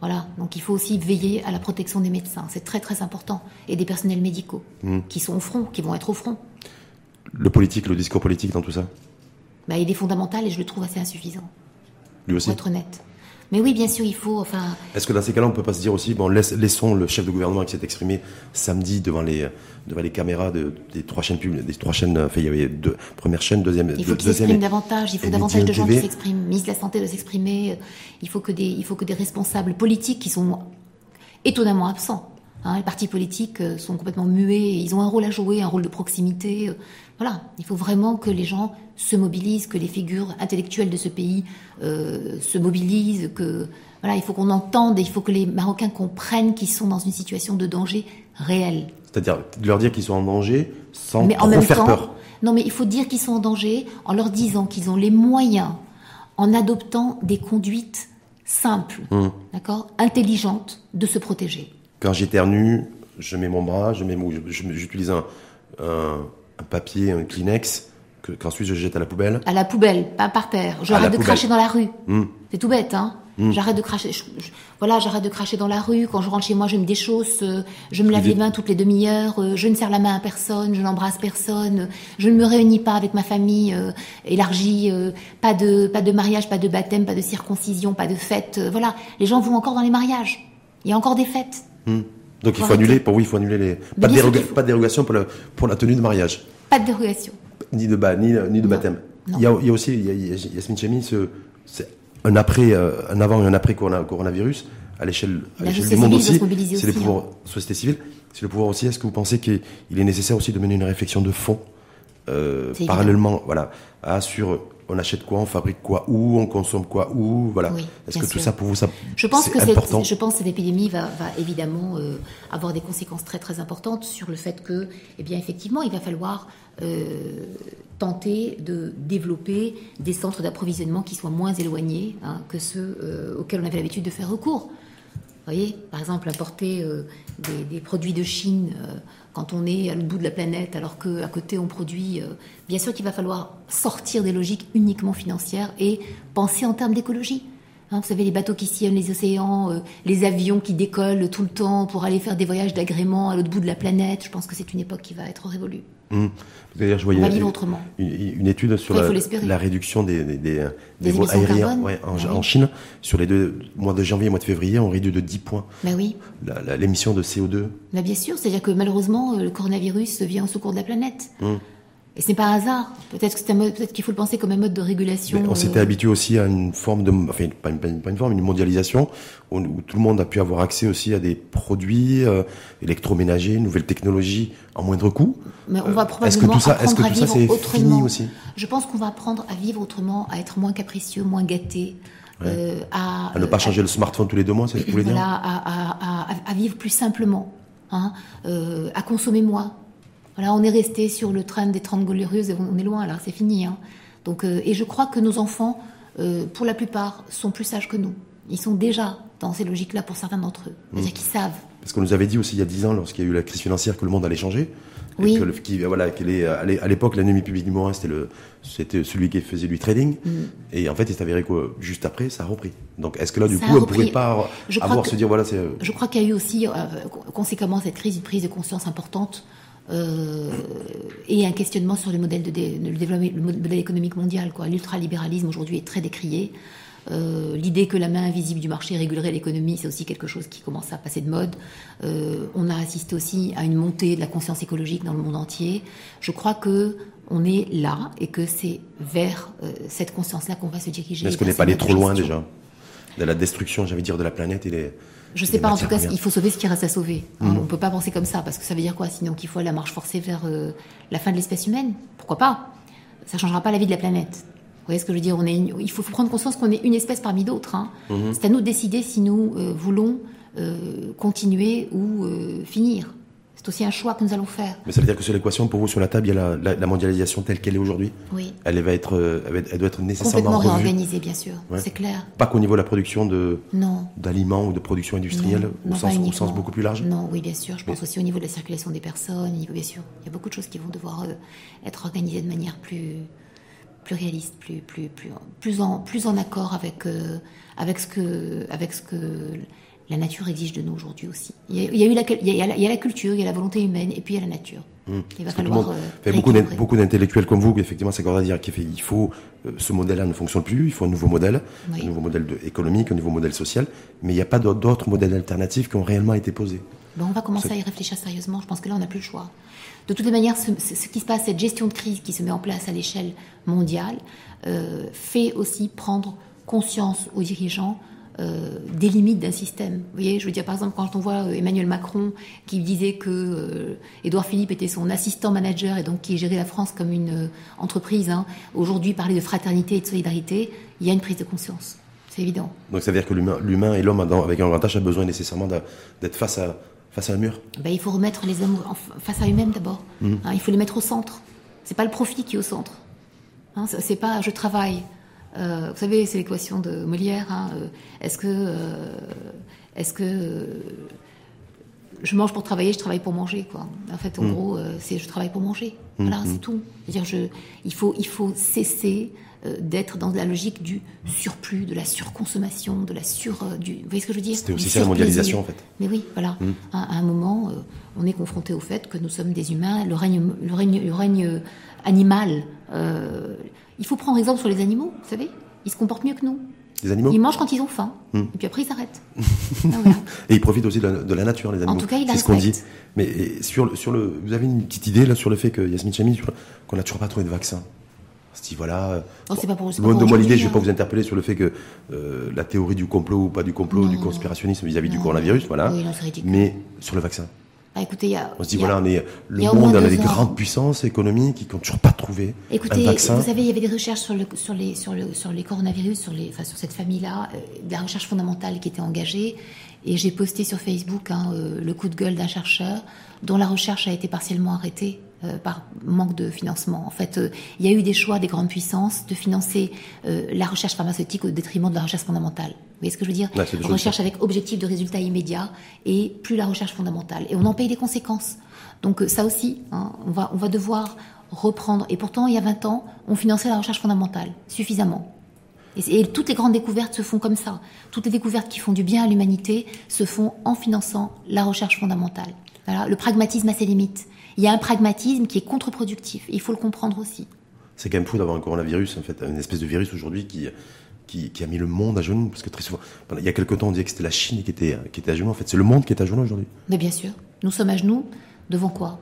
[SPEAKER 2] Voilà, donc il faut aussi veiller à la protection des médecins, c'est très très important, et des personnels médicaux hmm. qui sont au front, qui vont être au front.
[SPEAKER 1] Le politique, le discours politique dans tout ça?
[SPEAKER 2] Bah, Il est fondamental et je le trouve assez insuffisant.
[SPEAKER 1] Lui aussi?
[SPEAKER 2] Pour être honnête. Mais oui, bien sûr, il faut. Enfin.
[SPEAKER 1] Est-ce que dans ces cas-là, on peut pas se dire aussi, bon, laissons le chef de gouvernement qui s'est exprimé samedi devant les devant les caméras de, des trois chaînes publiques, des trois chaînes. Enfin, il y avait deux première chaîne, deuxième.
[SPEAKER 2] Il faut qu'il s'exprime davantage. Il faut davantage de gens qui s'expriment. Ministre de la santé de s'exprimer. Il faut que des il faut que des responsables politiques qui sont étonnamment absents. Hein, les partis politiques euh, sont complètement muets. Ils ont un rôle à jouer, un rôle de proximité. Voilà, il faut vraiment que les gens se mobilisent, que les figures intellectuelles de ce pays euh, se mobilisent, que voilà, il faut qu'on entende et il faut que les Marocains comprennent qu'ils sont dans une situation de danger réel.
[SPEAKER 1] C'est-à-dire de leur dire qu'ils sont en danger sans mais en même faire temps, peur.
[SPEAKER 2] Non, mais il faut dire qu'ils sont en danger en leur disant qu'ils ont les moyens, en adoptant des conduites simples, hum. d'accord, intelligentes, de se protéger.
[SPEAKER 1] Quand j'éternue, je mets mon bras, je mets, j'utilise un un papier, un Kleenex, qu'ensuite je jette à la poubelle
[SPEAKER 2] À la poubelle, pas par terre. J'arrête de cracher dans la rue. Hmm. C'est tout bête, hein hmm. J'arrête de cracher. voilà, j'arrête de cracher dans la rue. Quand je rentre chez moi, je me déchausse. Euh, je me lave les mains toutes les demi-heures. Euh, je ne serre la main à personne. Je n'embrasse personne. Je ne me réunis pas avec ma famille euh, élargie. pas de pas de mariage, pas de baptême, pas de circoncision, pas de fête. voilà, les gens vont encore dans les mariages. Il y a encore des fêtes.
[SPEAKER 1] Hmm. Donc il faut annuler, pour oui, il faut annuler les. Pas, de, pas de, dérogation pour, le, pour la tenue de mariage.
[SPEAKER 2] Pas de dérogation.
[SPEAKER 1] Ni de, bas, ni, ni de baptême. Il, y a, il y a aussi, il y a, Yasmine Chemi, c'est un après, euh, un avant et un après coronavirus à l'échelle du monde aussi. C'est les pouvoirs, hein. société civile. C'est le pouvoir aussi. Est-ce que vous pensez qu'il est nécessaire aussi de mener une réflexion de fond euh, parallèlement, voilà, à sur on achète quoi, on fabrique quoi, où, on consomme quoi, où, voilà. Est-ce que tout ça pour vous, ça
[SPEAKER 2] Je pense
[SPEAKER 1] que
[SPEAKER 2] important je pense que cette épidémie va, va évidemment euh, avoir des conséquences très très importantes sur le fait que, eh bien, effectivement, il va falloir euh, tenter de développer des centres d'approvisionnement qui soient moins éloignés hein, que ceux euh, auxquels on avait l'habitude de faire recours. Voyez, par exemple, importer des, des, produits de Chine quand on est à l'autre bout de la planète, alors qu'à côté on produit. Euh, bien sûr qu'il va falloir sortir des logiques uniquement financières et penser en termes d'écologie. Hein, vous savez, les bateaux qui sillonnent les océans, euh, les avions qui décollent tout le temps pour aller faire des voyages d'agrément à l'autre bout de la planète. Je pense que c'est une époque qui va être révolue.
[SPEAKER 1] Mmh. je voyais On va vivre autrement. Une, étude sur la, réduction des, des, vols aériens en, Chine. Sur les deux mois de janvier et mois de février, on réduit de 10 points
[SPEAKER 2] bah oui.
[SPEAKER 1] l'émission de CO2.
[SPEAKER 2] Bah bien sûr, c'est-à-dire que malheureusement, euh, le coronavirus vient au secours de la planète. Mmh. Et ce n'est pas un hasard. Peut-être peut qu'il faut le penser comme un mode de régulation.
[SPEAKER 1] on s'était euh, habitué aussi à une forme de, enfin pas une, pas une forme, une mondialisation où, tout le monde a pu avoir accès aussi à des produits euh, électroménagers, nouvelles technologies en moindre coût.
[SPEAKER 2] Mais on va probablement euh, est-ce
[SPEAKER 1] que tout ça, est-ce que tout ça c'est fini aussi
[SPEAKER 2] Je pense qu'on va apprendre à vivre autrement, à être moins capricieux, moins gâté.
[SPEAKER 1] Euh, à, à, ne pas changer le smartphone tous les deux mois, c'est ce que vous voulez
[SPEAKER 2] dire à, à, vivre plus simplement, hein, à consommer moins Voilà, on est resté sur le train des 30 glorieuses et on est loin là, c'est fini. Hein. Donc, euh, et je crois que nos enfants, euh, pour la plupart, sont plus sages que nous. Ils sont déjà dans ces logiques-là pour certains d'entre eux. C'est-à-dire mmh. qu'ils savent.
[SPEAKER 1] Parce qu'on nous avait dit aussi il y a 10 ans, lorsqu'il y a eu la crise financière, que le monde allait changer. Oui. Que qui, voilà, est, à l'époque, l'ennemi public numéro un, c'était le, c'était celui qui faisait du trading. Mm. Et en fait, il s'est avéré que juste après, ça a repris. Donc, est-ce que là, du coup, on ne pourrait pas avoir se dire, voilà, c'est. Euh,
[SPEAKER 2] Je crois qu'il y a eu aussi, euh, conséquemment, cette crise, une prise de conscience importante. Euh, et un questionnement sur le modèle de, développement, le modèle économique mondial. L'ultralibéralisme aujourd'hui est très décrié. Euh, l'idée que la main invisible du marché régulerait l'économie, c'est aussi quelque chose qui commence à passer de mode. Euh, on a assisté aussi à une montée de la conscience écologique dans le monde entier. Je crois que on est là et que c'est vers cette conscience-là qu'on va se diriger.
[SPEAKER 1] Est-ce qu'on n'est pas allé trop loin déjà? De la destruction, j'avais dire, de la planète et les
[SPEAKER 2] je sais pas, en tout cas, il faut sauver ce qui reste à sauver. Hein. Mhm. On peut pas penser comme ça, parce que ça veut dire quoi? Sinon qu'il faut la marche forcée vers la fin de l'espèce humaine? Pourquoi pas? Ça changera pas la vie de la planète. Vous voyez ce que je veux dire? On est Il faut prendre conscience qu'on est une espèce parmi d'autres. Hein. Mhm. C'est à nous de décider si nous euh, voulons euh, continuer ou euh, finir. C'est aussi un choix que nous allons faire.
[SPEAKER 1] Mais ça veut dire que sur l'équation, pour vous, sur la table, il y a la, mondialisation telle qu'elle est aujourd'hui
[SPEAKER 2] Oui.
[SPEAKER 1] Elle, va être, elle, doit être nécessairement
[SPEAKER 2] Complètement réorganisée, bien sûr. C'est clair.
[SPEAKER 1] Pas qu'au niveau de la production de, d'aliments ou de production industrielle, au, sens, au, sens, beaucoup plus large
[SPEAKER 2] Non, oui, bien sûr. Je pense aussi au niveau de la circulation des personnes, bien sûr. Il y a beaucoup de choses qui vont devoir être organisées de manière plus plus réaliste, plus, plus, plus, plus, en, plus en accord avec, euh, avec, ce que, avec ce que la nature exige de nous aujourd'hui aussi. Il y, a, eu la, il, y a, il y a la culture, il y a la volonté humaine, et puis il y a la nature.
[SPEAKER 1] Mmh. Il va falloir. Euh, beaucoup, beaucoup d'intellectuels comme vous, effectivement, c'est à dire qu'il faut euh, ce modèle-là ne fonctionne plus, il faut un nouveau modèle, un nouveau modèle de, économique, un nouveau modèle social, mais il n'y a pas d'autres modèles alternatifs qui ont réellement été posés.
[SPEAKER 2] on va commencer à y réfléchir sérieusement. Je pense que là, on n'a plus le choix. De toutes les manières, ce, qui se passe, cette gestion de crise qui se met en place à l'échelle mondiale, euh, fait aussi prendre conscience aux dirigeants euh, des limites d'un système. Vous voyez, je veux dire, par exemple, quand on voit euh, Emmanuel Macron qui disait que Édouard Philippe était son assistant manager et donc qui gérait la France comme une entreprise, hein, aujourd'hui parler de fraternité et de solidarité, il y a une prise de conscience. C'est évident.
[SPEAKER 1] Donc ça veut dire que l'humain et l'homme avec un grand a besoin nécessairement d'être face à, face à un mur
[SPEAKER 2] ben, Il faut remettre les hommes face à eux-mêmes d'abord. Mmh. Hein, il faut les mettre au centre. C'est pas le profit qui est au centre. Hein, c'est pas je travaille. Euh, vous savez, c'est l'équation de Molière. Hein, euh, est-ce que, euh, est-ce que je mange pour travailler, je travaille pour manger, quoi. En fait, en mmh. gros, c'est je travaille pour manger. Mmh. Voilà, c'est tout. dire je, il faut, il faut cesser d'être dans la logique du surplus, de la surconsommation, de la sur... Du, vous voyez ce que je veux dire?
[SPEAKER 1] C'était aussi ça la mondialisation en fait.
[SPEAKER 2] Mais oui, voilà. Hmm. À, un moment, euh, on est confronté au fait que nous sommes des humains, le règne, le règne, le règne animal. Il faut prendre exemple sur les animaux, vous savez Ils se comportent mieux que nous.
[SPEAKER 1] Les animaux
[SPEAKER 2] Ils mangent quand ils ont faim, hmm. et puis après ils s'arrêtent.
[SPEAKER 1] Ah, et ils profitent aussi de la, nature, les animaux.
[SPEAKER 2] En tout cas, ils
[SPEAKER 1] C'est ce qu'on dit. Mais sur, sur le, vous avez une petite idée là sur le fait que Yasmine Chami, qu'on n'a toujours pas trouvé de vaccin si voilà.
[SPEAKER 2] Oh, c'est pas pour,
[SPEAKER 1] de moi l'idée, je ne vais pas vous interpeller sur le fait que euh, la théorie du complot ou pas du complot, du conspirationnisme vis-à-vis du coronavirus, voilà. mais sur le vaccin.
[SPEAKER 2] Ah, écoutez, y a,
[SPEAKER 1] on se dit, voilà, on est, le monde, on a des grandes puissances économiques qui n'ont toujours pas trouvé
[SPEAKER 2] écoutez,
[SPEAKER 1] un vaccin.
[SPEAKER 2] Vous savez, il y avait des recherches sur, le, sur, les, sur, le, sur les coronavirus, sur, les, enfin, sur cette famille-là, euh, de la recherche fondamentale qui était engagée. Et j'ai posté sur Facebook hein, euh, le coup de gueule d'un chercheur dont la recherche a été partiellement arrêtée euh, par manque de financement. En fait, euh, il y a eu des choix des grandes puissances de financer euh, la recherche pharmaceutique au détriment de la recherche fondamentale. Vous voyez ce que je veux dire recherche avec objectif de résultat immédiat et plus la recherche fondamentale. Et on en paye les conséquences. Donc ça aussi, hein, on, va, on va devoir reprendre. Et pourtant, il y a 20 ans, on finançait la recherche fondamentale suffisamment. Et, et, toutes les grandes découvertes se font comme ça. Toutes les découvertes qui font du bien à l'humanité se font en finançant la recherche fondamentale. Voilà, le pragmatisme a ses limites il y a un pragmatisme qui est contre-productif. Il faut le comprendre aussi.
[SPEAKER 1] C'est quand même fou d'avoir un coronavirus, en fait, une espèce de virus aujourd'hui qui, qui, a mis le monde à genoux. Parce que très souvent, il y a quelques temps, on disait que c'était la Chine qui était, qui était à genoux. En fait, c'est le monde qui est à genoux aujourd'hui.
[SPEAKER 2] Mais bien sûr. Nous sommes à genoux devant quoi?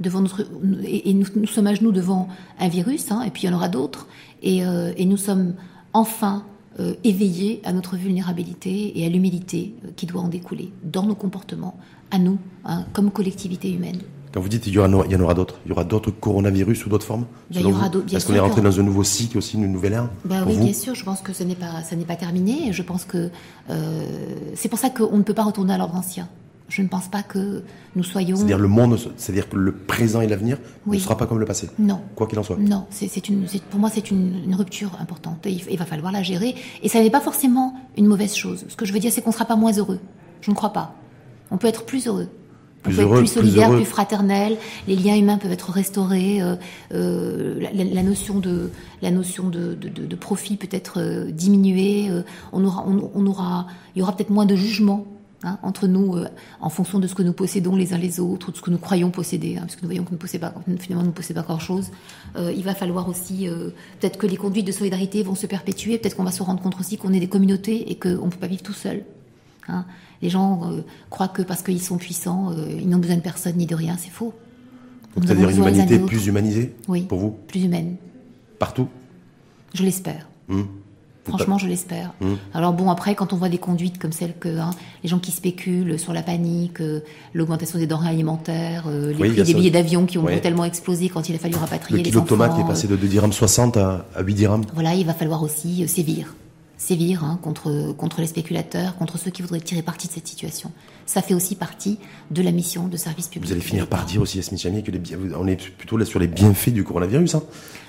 [SPEAKER 2] Devant notre, et, nous, sommes à genoux devant un virus, hein, et puis il y en aura d'autres, et, euh, nous sommes enfin euh, éveillés à notre vulnérabilité et à l'humilité euh, qui doit en découler dans nos comportements, à nous, hein, comme collectivité humaine.
[SPEAKER 1] Quand vous dites qu'il y, en aura d'autres, il y aura d'autres coronavirus ou d'autres formes
[SPEAKER 2] ben, il y aura d'autres.
[SPEAKER 1] Est-ce qu'on est rentré dans un nouveau cycle aussi, une nouvelle ère
[SPEAKER 2] ben Oui, bien sûr. Je pense que ce n'est pas, ça n'est pas terminé. Je pense que euh, c'est pour ça qu'on ne peut pas retourner à l'ordre ancien. Je ne pense pas que nous soyons.
[SPEAKER 1] C'est-à-dire le monde, c'est-à-dire que le présent et l'avenir ne sera pas comme le passé.
[SPEAKER 2] Non.
[SPEAKER 1] Quoi qu'il en soit.
[SPEAKER 2] Non, c'est une, pour moi c'est une, rupture importante. Il, il, va falloir la gérer et ça n'est pas forcément une mauvaise chose. Ce que je veux dire, c'est qu'on ne sera pas moins heureux. Je ne crois pas. On peut être plus heureux. Plus être plus solidaire, plus, fraternel. Les liens humains peuvent être restaurés. Euh, euh, la, notion de la notion de, de, profit peut être euh, diminuée. on aura on, aura il y aura peut-être moins de jugement Hein, entre nous en fonction de ce que nous possédons les uns les autres, ou de ce que nous croyons posséder, hein, puisque nous voyons que nous possédons pas, finalement nous ne possédons pas grand-chose. Euh, il va falloir aussi, peut-être que les conduites de solidarité vont se perpétuer, peut-être qu'on va se rendre compte aussi qu'on est des communautés et qu'on ne peut pas vivre tout seul. Hein. Les gens croient que parce qu'ils sont puissants, ils n'ont besoin de personne ni de rien, c'est faux.
[SPEAKER 1] C'est-à-dire une humanité plus humanisée
[SPEAKER 2] oui,
[SPEAKER 1] pour vous
[SPEAKER 2] Plus humaine.
[SPEAKER 1] Partout
[SPEAKER 2] Je l'espère. Hum. Franchement, je l'espère. Mmh. Alors bon, après, quand on voit des conduites comme celles que hein, les gens qui spéculent sur la panique, euh, l'augmentation des denrées alimentaires, euh, les prix des billets d'avion qui ont tellement explosé quand il a fallu rapatrier
[SPEAKER 1] le
[SPEAKER 2] les enfants.
[SPEAKER 1] Le tomate est passé de 2 dirhams 60 à, 8 dirhams.
[SPEAKER 2] Voilà, il va falloir aussi euh, sévir. Sévir hein, contre, contre les spéculateurs, contre ceux qui voudraient tirer parti de cette situation. Ça fait aussi partie de la mission de service public.
[SPEAKER 1] Vous allez finir par dire aussi, Yasmine Chamier, que les, on est plutôt là sur les bienfaits du coronavirus. Hein.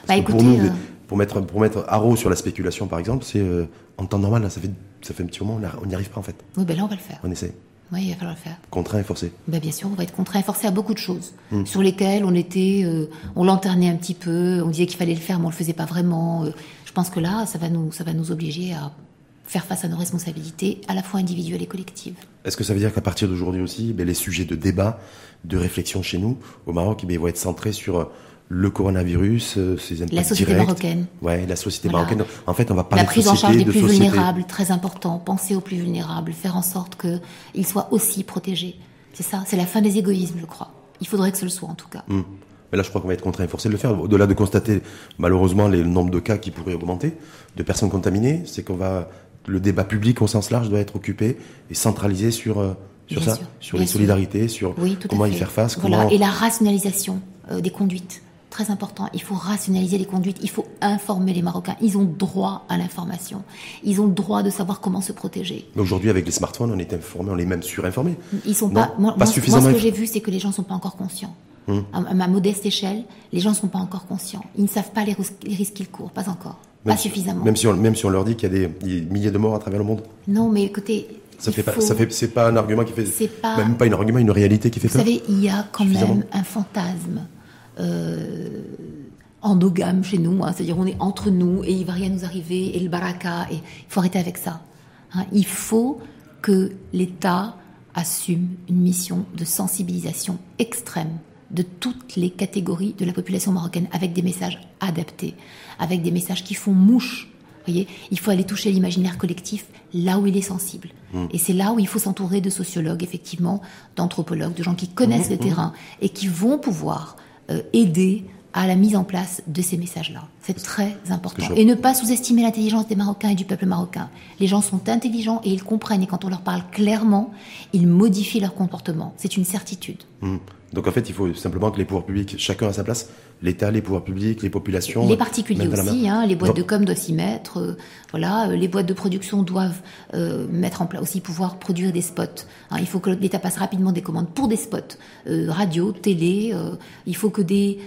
[SPEAKER 2] Bah, écoutez,
[SPEAKER 1] pour mettre pour mettre haro sur la spéculation par exemple, c'est euh, en temps normal ça fait ça fait un petit moment on n'y arrive pas en fait.
[SPEAKER 2] Oui ben là on va le faire.
[SPEAKER 1] On essaie.
[SPEAKER 2] Oui, il va falloir le faire.
[SPEAKER 1] Contraint et forcé.
[SPEAKER 2] Ben bien sûr, on va être contraint et forcé à beaucoup de choses hmm. sur lesquelles on était, euh, on lanternait un petit peu, on disait qu'il fallait le faire, mais on le faisait pas vraiment. Euh. Je pense que là, ça va nous, ça va nous obliger à faire face à nos responsabilités, à la fois individuelles et collectives.
[SPEAKER 1] Est-ce que ça veut dire qu'à partir d'aujourd'hui aussi, ben, les sujets de débat, de réflexion chez nous, au Maroc, ben, vont être centrés sur le coronavirus, euh, ses impacts
[SPEAKER 2] La société marocaine.
[SPEAKER 1] Ouais, la société marocaine. En fait, on va parler
[SPEAKER 2] La prise
[SPEAKER 1] en
[SPEAKER 2] charge des
[SPEAKER 1] plus
[SPEAKER 2] vulnérables, très important. Penser aux plus vulnérables, faire en sorte qu'ils soient aussi protégés. C'est ça, c'est la fin des égoïsmes, je crois. Il faudrait que ce le soit, en tout cas.
[SPEAKER 1] Hum. Mais là, je crois qu'on va être contraint et forcé de le faire. Au-delà de constater, malheureusement, le nombre de cas qui pourraient augmenter, de personnes contaminées, c'est qu'on va, le débat public au sens large doit être occupé et centralisé sur, euh, sur ça, sur les solidarités, sur comment y faire face.
[SPEAKER 2] Voilà. Et la rationalisation euh, des conduites très important, il faut rationaliser les conduites, il faut informer les Marocains. Ils ont droit à l'information. Ils ont droit de savoir comment se protéger.
[SPEAKER 1] Mais aujourd'hui, avec les smartphones, on est informés, on est même surinformés.
[SPEAKER 2] Ils sont pas. Moi, pas suffisamment... moi, ce que j'ai vu, c'est que les gens ne sont pas encore conscients. Hum. À, ma modeste échelle, les gens ne sont pas encore conscients. Ils ne savent pas les, risques qu'ils courent, pas encore. pas suffisamment.
[SPEAKER 1] Même si, on, même si on leur dit qu'il y a des, milliers de morts à travers le monde.
[SPEAKER 2] Non, mais écoutez,
[SPEAKER 1] ça fait pas, ça fait, c'est pas un argument qui fait, même pas un argument, une réalité qui fait
[SPEAKER 2] peur. Vous savez, il y a quand même un fantasme euh, endogame chez nous, hein. c'est-à-dire on est entre nous et il va rien nous arriver et le baraka et il faut arrêter avec ça. Hein. Il faut que l'État assume une mission de sensibilisation extrême de toutes les catégories de la population marocaine avec des messages adaptés, avec des messages qui font mouche. Voyez, il faut aller toucher l'imaginaire collectif là où il est sensible. Mmh. Et c'est là où il faut s'entourer de sociologues, effectivement, d'anthropologues, de gens qui connaissent mmh, le terrain et qui vont pouvoir euh, aider à la mise en place de ces messages-là. C'est très important. Et ne pas sous-estimer l'intelligence des Marocains et du peuple marocain. Les gens sont intelligents et ils comprennent. Et quand on leur parle clairement, ils modifient leur comportement. C'est une certitude.
[SPEAKER 1] Mmh. Donc en fait, il faut simplement que les pouvoirs publics, chacun à sa place, l'État, les pouvoirs publics, les populations.
[SPEAKER 2] Les particuliers aussi, hein, les boîtes de com doivent s'y mettre. Euh, voilà, euh, les boîtes de production doivent euh, mettre en place aussi pouvoir produire des spots. Hein. il faut que l'État passe rapidement des commandes pour des spots, radio, télé. il faut que des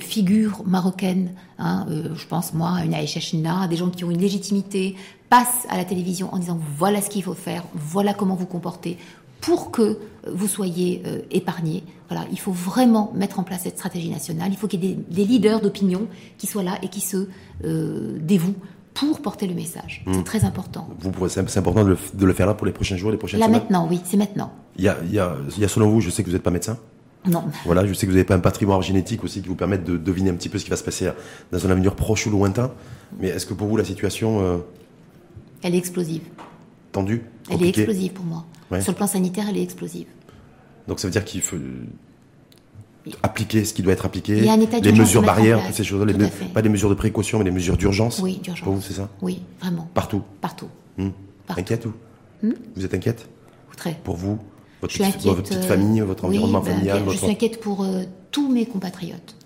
[SPEAKER 2] figures marocaines, hein, je pense moi à une Aïcha China, des gens qui ont une légitimité, passent à la télévision en disant voilà ce qu'il faut faire, voilà comment vous comporter pour que vous soyez euh, épargnés. Voilà, il faut vraiment mettre en place cette stratégie nationale. Il faut qu'il y ait des, leaders d'opinion qui soient là et qui se euh, dévouent pour porter le message. C'est hmm. très important.
[SPEAKER 1] c'est important de le, faire là pour les prochains jours, les prochaines
[SPEAKER 2] là
[SPEAKER 1] semaines?
[SPEAKER 2] Là maintenant, oui, c'est maintenant.
[SPEAKER 1] Il y, a, il, y a, il y a, selon vous, je sais que vous n'êtes pas médecin?
[SPEAKER 2] Non.
[SPEAKER 1] Voilà, je sais que vous n'avez pas un patrimoine génétique aussi qui vous permette de deviner un petit peu ce qui va se passer dans un avenir proche ou lointain. Mais est-ce que pour vous la situation euh,
[SPEAKER 2] Elle est explosive.
[SPEAKER 1] Tendue.
[SPEAKER 2] Elle est explosive pour moi. Sur le plan sanitaire, elle est explosive.
[SPEAKER 1] Donc ça veut dire qu'il faut appliquer ce qui doit être appliqué,
[SPEAKER 2] les
[SPEAKER 1] mesures barrières, ces choses, les pas des mesures de précaution, mais des mesures d'urgence.
[SPEAKER 2] Oui, d'urgence.
[SPEAKER 1] Pour vous, c'est ça?
[SPEAKER 2] Oui, vraiment.
[SPEAKER 1] Partout.
[SPEAKER 2] Partout.
[SPEAKER 1] Hmm. Inquiète ou? Hmm? Vous êtes inquiète?
[SPEAKER 2] Très.
[SPEAKER 1] Pour vous, votre, petite, euh, famille, votre environnement ben, familial.
[SPEAKER 2] Je suis inquiète pour euh, tous mes compatriotes.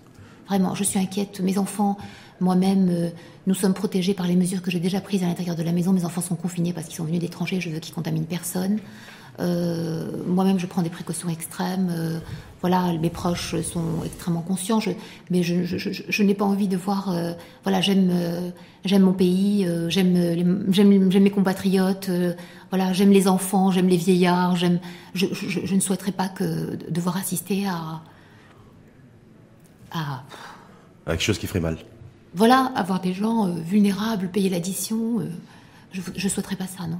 [SPEAKER 2] Vraiment, je suis inquiète. Mes enfants, moi-même, euh, nous sommes protégés par les mesures que j'ai déjà prises à l'intérieur de la maison. Mes enfants sont confinés parce qu'ils sont venus d'étrangers. Je veux qu'ils contaminent personne. Moi-même, je prends des précautions extrêmes. voilà, mes proches sont extrêmement conscients, mais je, n'ai pas envie de voir. voilà, j'aime, j'aime mon pays, j'aime, j'aime, mes compatriotes. voilà, j'aime les enfants, j'aime les vieillards. J'aime. Je, ne souhaiterais pas que de devoir assister à, à,
[SPEAKER 1] à quelque chose qui ferait mal.
[SPEAKER 2] Voilà, avoir des gens euh, vulnérables, payer l'addition, euh, je ne souhaiterais pas ça, non.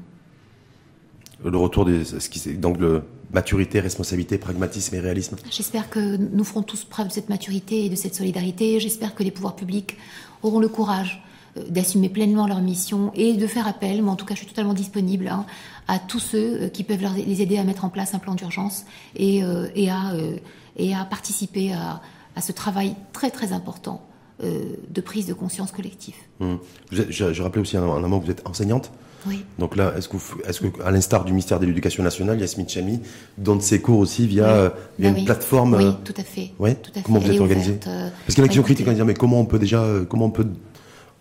[SPEAKER 1] Le retour des. Ce qui, donc, le, maturité, responsabilité, pragmatisme et réalisme
[SPEAKER 2] J'espère que nous ferons tous preuve de cette maturité et de cette solidarité. J'espère que les pouvoirs publics auront le courage euh, d'assumer pleinement leur mission et de faire appel, mais en tout cas je suis totalement disponible hein, à tous ceux qui peuvent les aider à mettre en place un plan d'urgence et, et, à, et à participer à, à ce travail très très important de prise de conscience collective.
[SPEAKER 1] Hum. je, rappelais aussi en amont que vous êtes enseignante.
[SPEAKER 2] Oui.
[SPEAKER 1] Donc là, est-ce que, est-ce que, à l'instar du ministère de l'Éducation nationale, Yasmine Chami donne ses cours aussi via, via bah une plateforme
[SPEAKER 2] Oui, tout à fait. Tout à
[SPEAKER 1] comment vous êtes organisée
[SPEAKER 2] euh,
[SPEAKER 1] Parce qu'il y en a qui critiques en disant mais comment on peut déjà, euh, comment on peut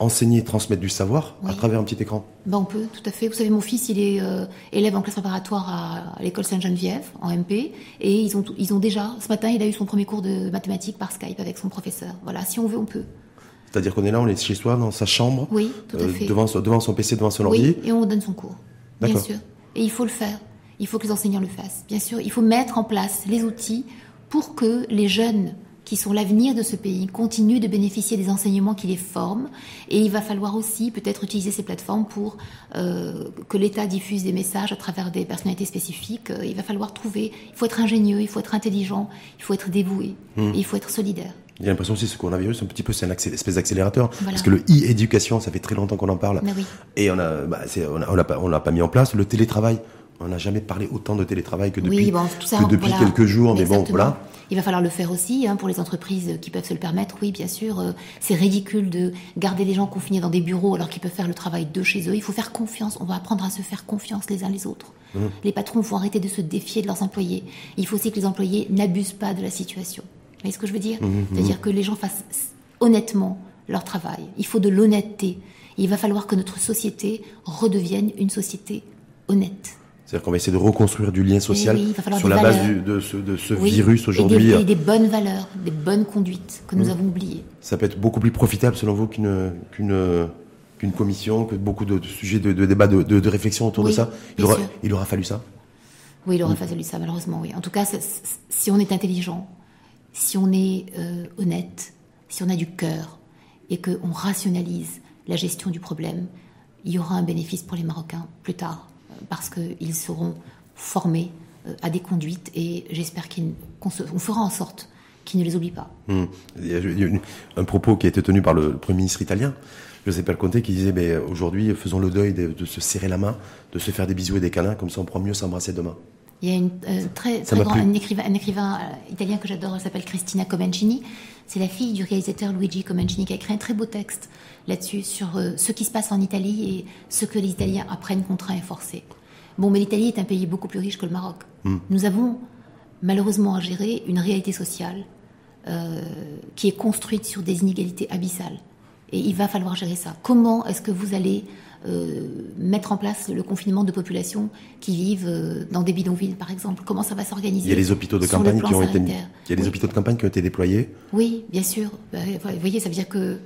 [SPEAKER 1] enseigner, transmettre du savoir à travers un petit écran
[SPEAKER 2] ben On peut, tout à fait. Vous savez, mon fils, il est euh, élève en classe préparatoire à, l'école Sainte-Geneviève, en MP, et ils ont, ils ont déjà, ce matin, il a eu son premier cours de mathématiques par Skype avec son professeur. Voilà, si on veut, on peut.
[SPEAKER 1] C'est-à-dire qu'on est là, on est chez soi, dans sa chambre,
[SPEAKER 2] oui, tout à euh, fait.
[SPEAKER 1] devant, devant son PC, devant son ordi.
[SPEAKER 2] Oui, et on donne son cours, bien sûr. Et il faut le faire. Il faut que les enseignants le fassent, bien sûr. Il faut mettre en place les outils pour que les jeunes qui sont l'avenir de ce pays, continuent de bénéficier des enseignements qui les forment. Et il va falloir aussi peut-être utiliser ces plateformes pour euh, que l'État diffuse des messages à travers des personnalités spécifiques. Euh, il va falloir trouver, il faut être ingénieux, il faut être intelligent, il faut être dévoué, hmm. il faut être solidaire.
[SPEAKER 1] J'ai l'impression aussi que ce coronavirus, un petit peu, c'est une espèce d'accélérateur. Parce que le e-éducation, ça fait très longtemps qu'on en parle.
[SPEAKER 2] Oui.
[SPEAKER 1] Et on a, bah, on l'a pas, on l'a pas mis en place. Le télétravail, on n'a jamais parlé autant de télétravail que depuis, que depuis quelques jours. Mais bon, voilà.
[SPEAKER 2] Il va falloir le faire aussi hein, pour les entreprises qui peuvent se le permettre. Oui, bien sûr, euh, c'est ridicule de garder les gens confinés dans des bureaux alors qu'ils peuvent faire le travail de chez eux. Il faut faire confiance. On va apprendre à se faire confiance les uns les autres. Mmh. Les patrons vont arrêter de se défier de leurs employés. Il faut aussi que les employés n'abusent pas de la situation. Vous voyez ce que je veux dire mmh, mmh. C'est-à-dire que les gens fassent honnêtement leur travail. Il faut de l'honnêteté. Il va falloir que notre société redevienne une société honnête.
[SPEAKER 1] C'est-à-dire qu'on va essayer de reconstruire du lien social sur la base de ce, virus aujourd'hui.
[SPEAKER 2] Et des, bonnes valeurs, des bonnes conduites que nous mmh. avons oubliées.
[SPEAKER 1] Ça peut être beaucoup plus profitable selon vous qu'une qu'une commission, que beaucoup de, sujets de, débat, de, réflexion autour de ça? Il aura, il aura, fallu ça?
[SPEAKER 2] Oui, il aura mmh. fallu ça, malheureusement, oui. En tout cas, si on est intelligent, si on est euh, honnête, si on a du cœur et qu'on rationalise la gestion du problème, il y aura un bénéfice pour les Marocains plus tard parce qu'ils seront formés euh, à des conduites et j'espère qu'on fera en sorte qu'ils ne les oublient pas.
[SPEAKER 1] Hmm. Un propos qui a été tenu par le Premier ministre italien, Giuseppe Conte, qui disait aujourd'hui faisons le deuil de, se serrer la main, de se faire des bisous et des câlins, comme ça on pourra mieux s'embrasser demain.
[SPEAKER 2] Il y a une, euh, très, très grand, un écrivain, un écrivain euh, italien que j'adore, elle s'appelle Cristina Comencini. C'est la fille du réalisateur Luigi Comencini qui a écrit un très beau texte là-dessus sur ce qui se passe en Italie et ce que les Italiens apprennent contraints et forcés. Bon, mais l'Italie est un pays beaucoup plus riche que le Maroc. Hmm. Nous avons malheureusement à gérer une réalité sociale euh, qui est construite sur des inégalités abyssales. Et il va falloir gérer ça. Comment est-ce que vous allez euh, mettre en place le confinement de populations qui vivent euh, dans des bidonvilles, par exemple? Comment ça va s'organiser?
[SPEAKER 1] Il y a les hôpitaux de campagne qui ont été, il y a les hôpitaux de campagne qui ont été déployés.
[SPEAKER 2] Oui, bien sûr. Bah, vous voyez, ça veut dire que,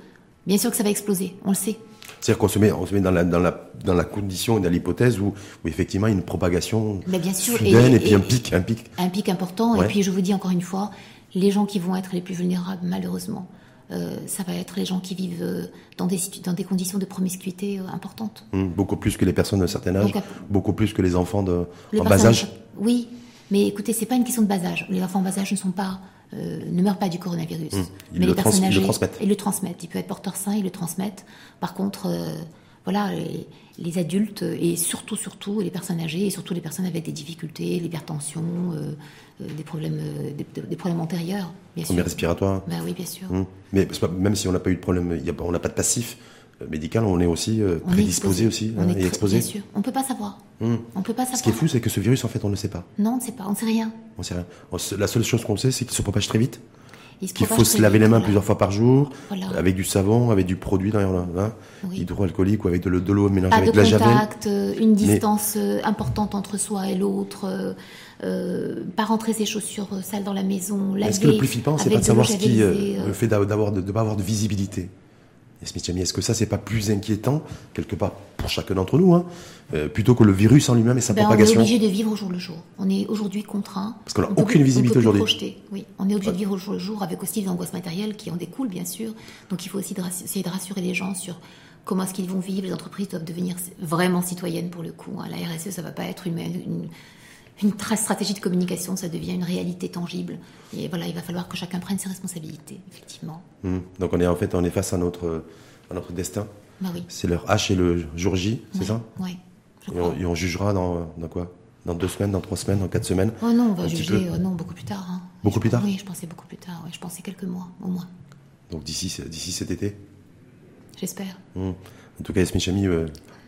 [SPEAKER 2] bien sûr que ça va exploser. On le sait.
[SPEAKER 1] C'est-à-dire qu'on se met, on se met dans, la, dans, la, dans la condition et dans l'hypothèse où, effectivement il y a une propagation
[SPEAKER 2] bien sûr,
[SPEAKER 1] soudaine et, puis un pic, un pic.
[SPEAKER 2] Un pic important. Et puis je vous dis encore une fois, les gens qui vont être les plus vulnérables, malheureusement, euh, ça va être les gens qui vivent euh, dans des, dans des conditions de promiscuité euh, importantes.
[SPEAKER 1] Hum, beaucoup plus que les personnes d'un certain âge, beaucoup plus que les enfants de, en bas âge.
[SPEAKER 2] Oui, mais écoutez, c'est pas une question de bas âge. Les enfants en bas âge ne sont pas ne meurent pas du coronavirus. Mmh.
[SPEAKER 1] Mais les personnes âgées, ils le transmettent.
[SPEAKER 2] Ils le transmettent. Ils peuvent être porteurs sains, ils le transmettent. Par contre, voilà, les, adultes et surtout, surtout les personnes âgées et surtout les personnes avec des difficultés, l'hypertension, euh, des problèmes, des, problèmes antérieurs,
[SPEAKER 1] bien sûr. respiratoires.
[SPEAKER 2] Ben oui, bien sûr.
[SPEAKER 1] Mmh. Mais même si on n'a pas eu de problème, on n'a pas de passif, euh, médical, on est aussi euh, prédisposé aussi
[SPEAKER 2] on hein, est et exposé. Bien sûr. On peut pas savoir. Hmm. On peut pas savoir.
[SPEAKER 1] Ce qui est fou, c'est que ce virus, en fait, on ne le sait pas.
[SPEAKER 2] Non, on ne sait pas. On ne sait rien.
[SPEAKER 1] On sait rien. La seule chose qu'on sait, c'est qu'il se propage très vite. Qu'il faut se laver les mains plusieurs fois par jour, avec du savon, avec du produit d'ailleurs, hein, hydroalcoolique ou avec de, l'eau mélangée avec de, la
[SPEAKER 2] contact, euh, une distance euh, importante entre soi et l'autre, euh, pas rentrer ses chaussures sales dans la maison.
[SPEAKER 1] Est-ce que le plus flippant, c'est pas de savoir ce qui, le fait d'avoir de ne pas avoir de visibilité? Est-ce que ça, c'est pas plus inquiétant, quelque part, pour chacun d'entre nous, hein, euh, plutôt que le virus en lui-même et sa ben, propagation
[SPEAKER 2] On est obligé de vivre au jour le jour. On est aujourd'hui contraint.
[SPEAKER 1] Parce qu'on n'a aucune visibilité aujourd'hui.
[SPEAKER 2] Oui, on est obligé de vivre au jour le jour avec aussi des angoisses matérielles qui en découlent, bien sûr. Donc il faut aussi essayer de rassurer les gens sur comment est-ce qu'ils vont vivre. Les entreprises doivent devenir vraiment citoyennes pour le coup. Hein. La RSE, ça va pas être une, une une stratégie de communication, ça devient une réalité tangible. Et voilà, il va falloir que chacun prenne ses responsabilités, effectivement.
[SPEAKER 1] Mmh. Donc on est en fait on est face à notre, à notre destin.
[SPEAKER 2] Bah oui.
[SPEAKER 1] C'est leur H et le jour J, c'est ça?
[SPEAKER 2] Oui.
[SPEAKER 1] Et on, jugera dans, dans, quoi? Dans deux semaines, dans trois semaines, dans quatre semaines?
[SPEAKER 2] Oh non, on va juger euh, non, beaucoup plus tard. Hein.
[SPEAKER 1] Beaucoup plus tard?
[SPEAKER 2] Oui, je pensais beaucoup plus tard. Je pensais quelques mois, au moins.
[SPEAKER 1] Donc d'ici, d'ici cet été?
[SPEAKER 2] J'espère.
[SPEAKER 1] Mmh. En tout cas, Yasmine Chami, euh,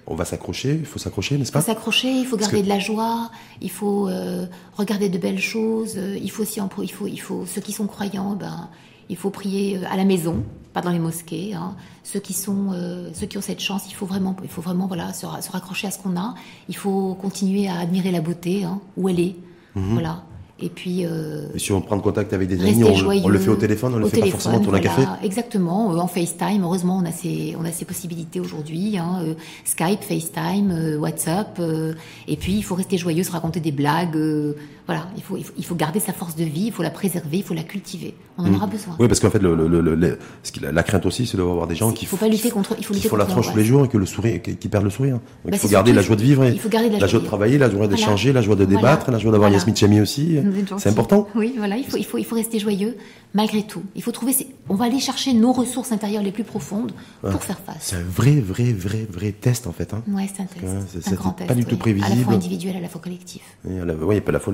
[SPEAKER 1] on va s'accrocher, il faut s'accrocher, n'est-ce pas?
[SPEAKER 2] Il faut s'accrocher, il faut garder de la joie, il faut euh, regarder de belles choses, euh, il faut aussi, il faut, il faut, ceux qui sont croyants, ben, il faut prier euh, à la maison, pas dans les mosquées. Hein. Ceux qui sont, ceux qui ont cette chance, il faut vraiment, il faut vraiment voilà, se, raccrocher à ce qu'on a. Il faut continuer à admirer la beauté hein, où elle est, mhm. voilà. Et puis. Euh,
[SPEAKER 1] et si on prend contact avec des amis, on, le fait au téléphone, on le fait pas forcément tourner un café.
[SPEAKER 2] Exactement, euh, en FaceTime. Heureusement, on a ces, on a ces possibilités aujourd'hui. Hein, euh, Skype, FaceTime, euh, WhatsApp. et puis, il faut rester joyeux, se raconter des blagues. Voilà, il faut, il faut, garder sa force de vie, il faut la préserver, il faut la cultiver. On en mm. aura besoin.
[SPEAKER 1] Oui, parce qu'en fait, le, le, le, la crainte aussi, c'est d'avoir des gens qui.
[SPEAKER 2] Il faut pas lutter contre. Il faut lutter
[SPEAKER 1] la tronche tous les jours et que le sourire, qui, perdent le sourire. Donc, bah, il faut garder la joie de vivre. il faut garder la, joie de travailler, la joie d'échanger, la joie de débattre, la joie d'avoir Yasmine Chami aussi. C'est important.
[SPEAKER 2] Oui, voilà, il faut, il faut, il faut rester joyeux malgré tout. Il faut trouver, on va aller chercher nos ressources intérieures les plus profondes pour faire face.
[SPEAKER 1] C'est un vrai, vrai, vrai, vrai test en fait. Hein.
[SPEAKER 2] Oui, c'est un test. c'est un grand test.
[SPEAKER 1] Pas du tout prévisible. À
[SPEAKER 2] la fois individuel, à la fois collectif.
[SPEAKER 1] Oui, à la fois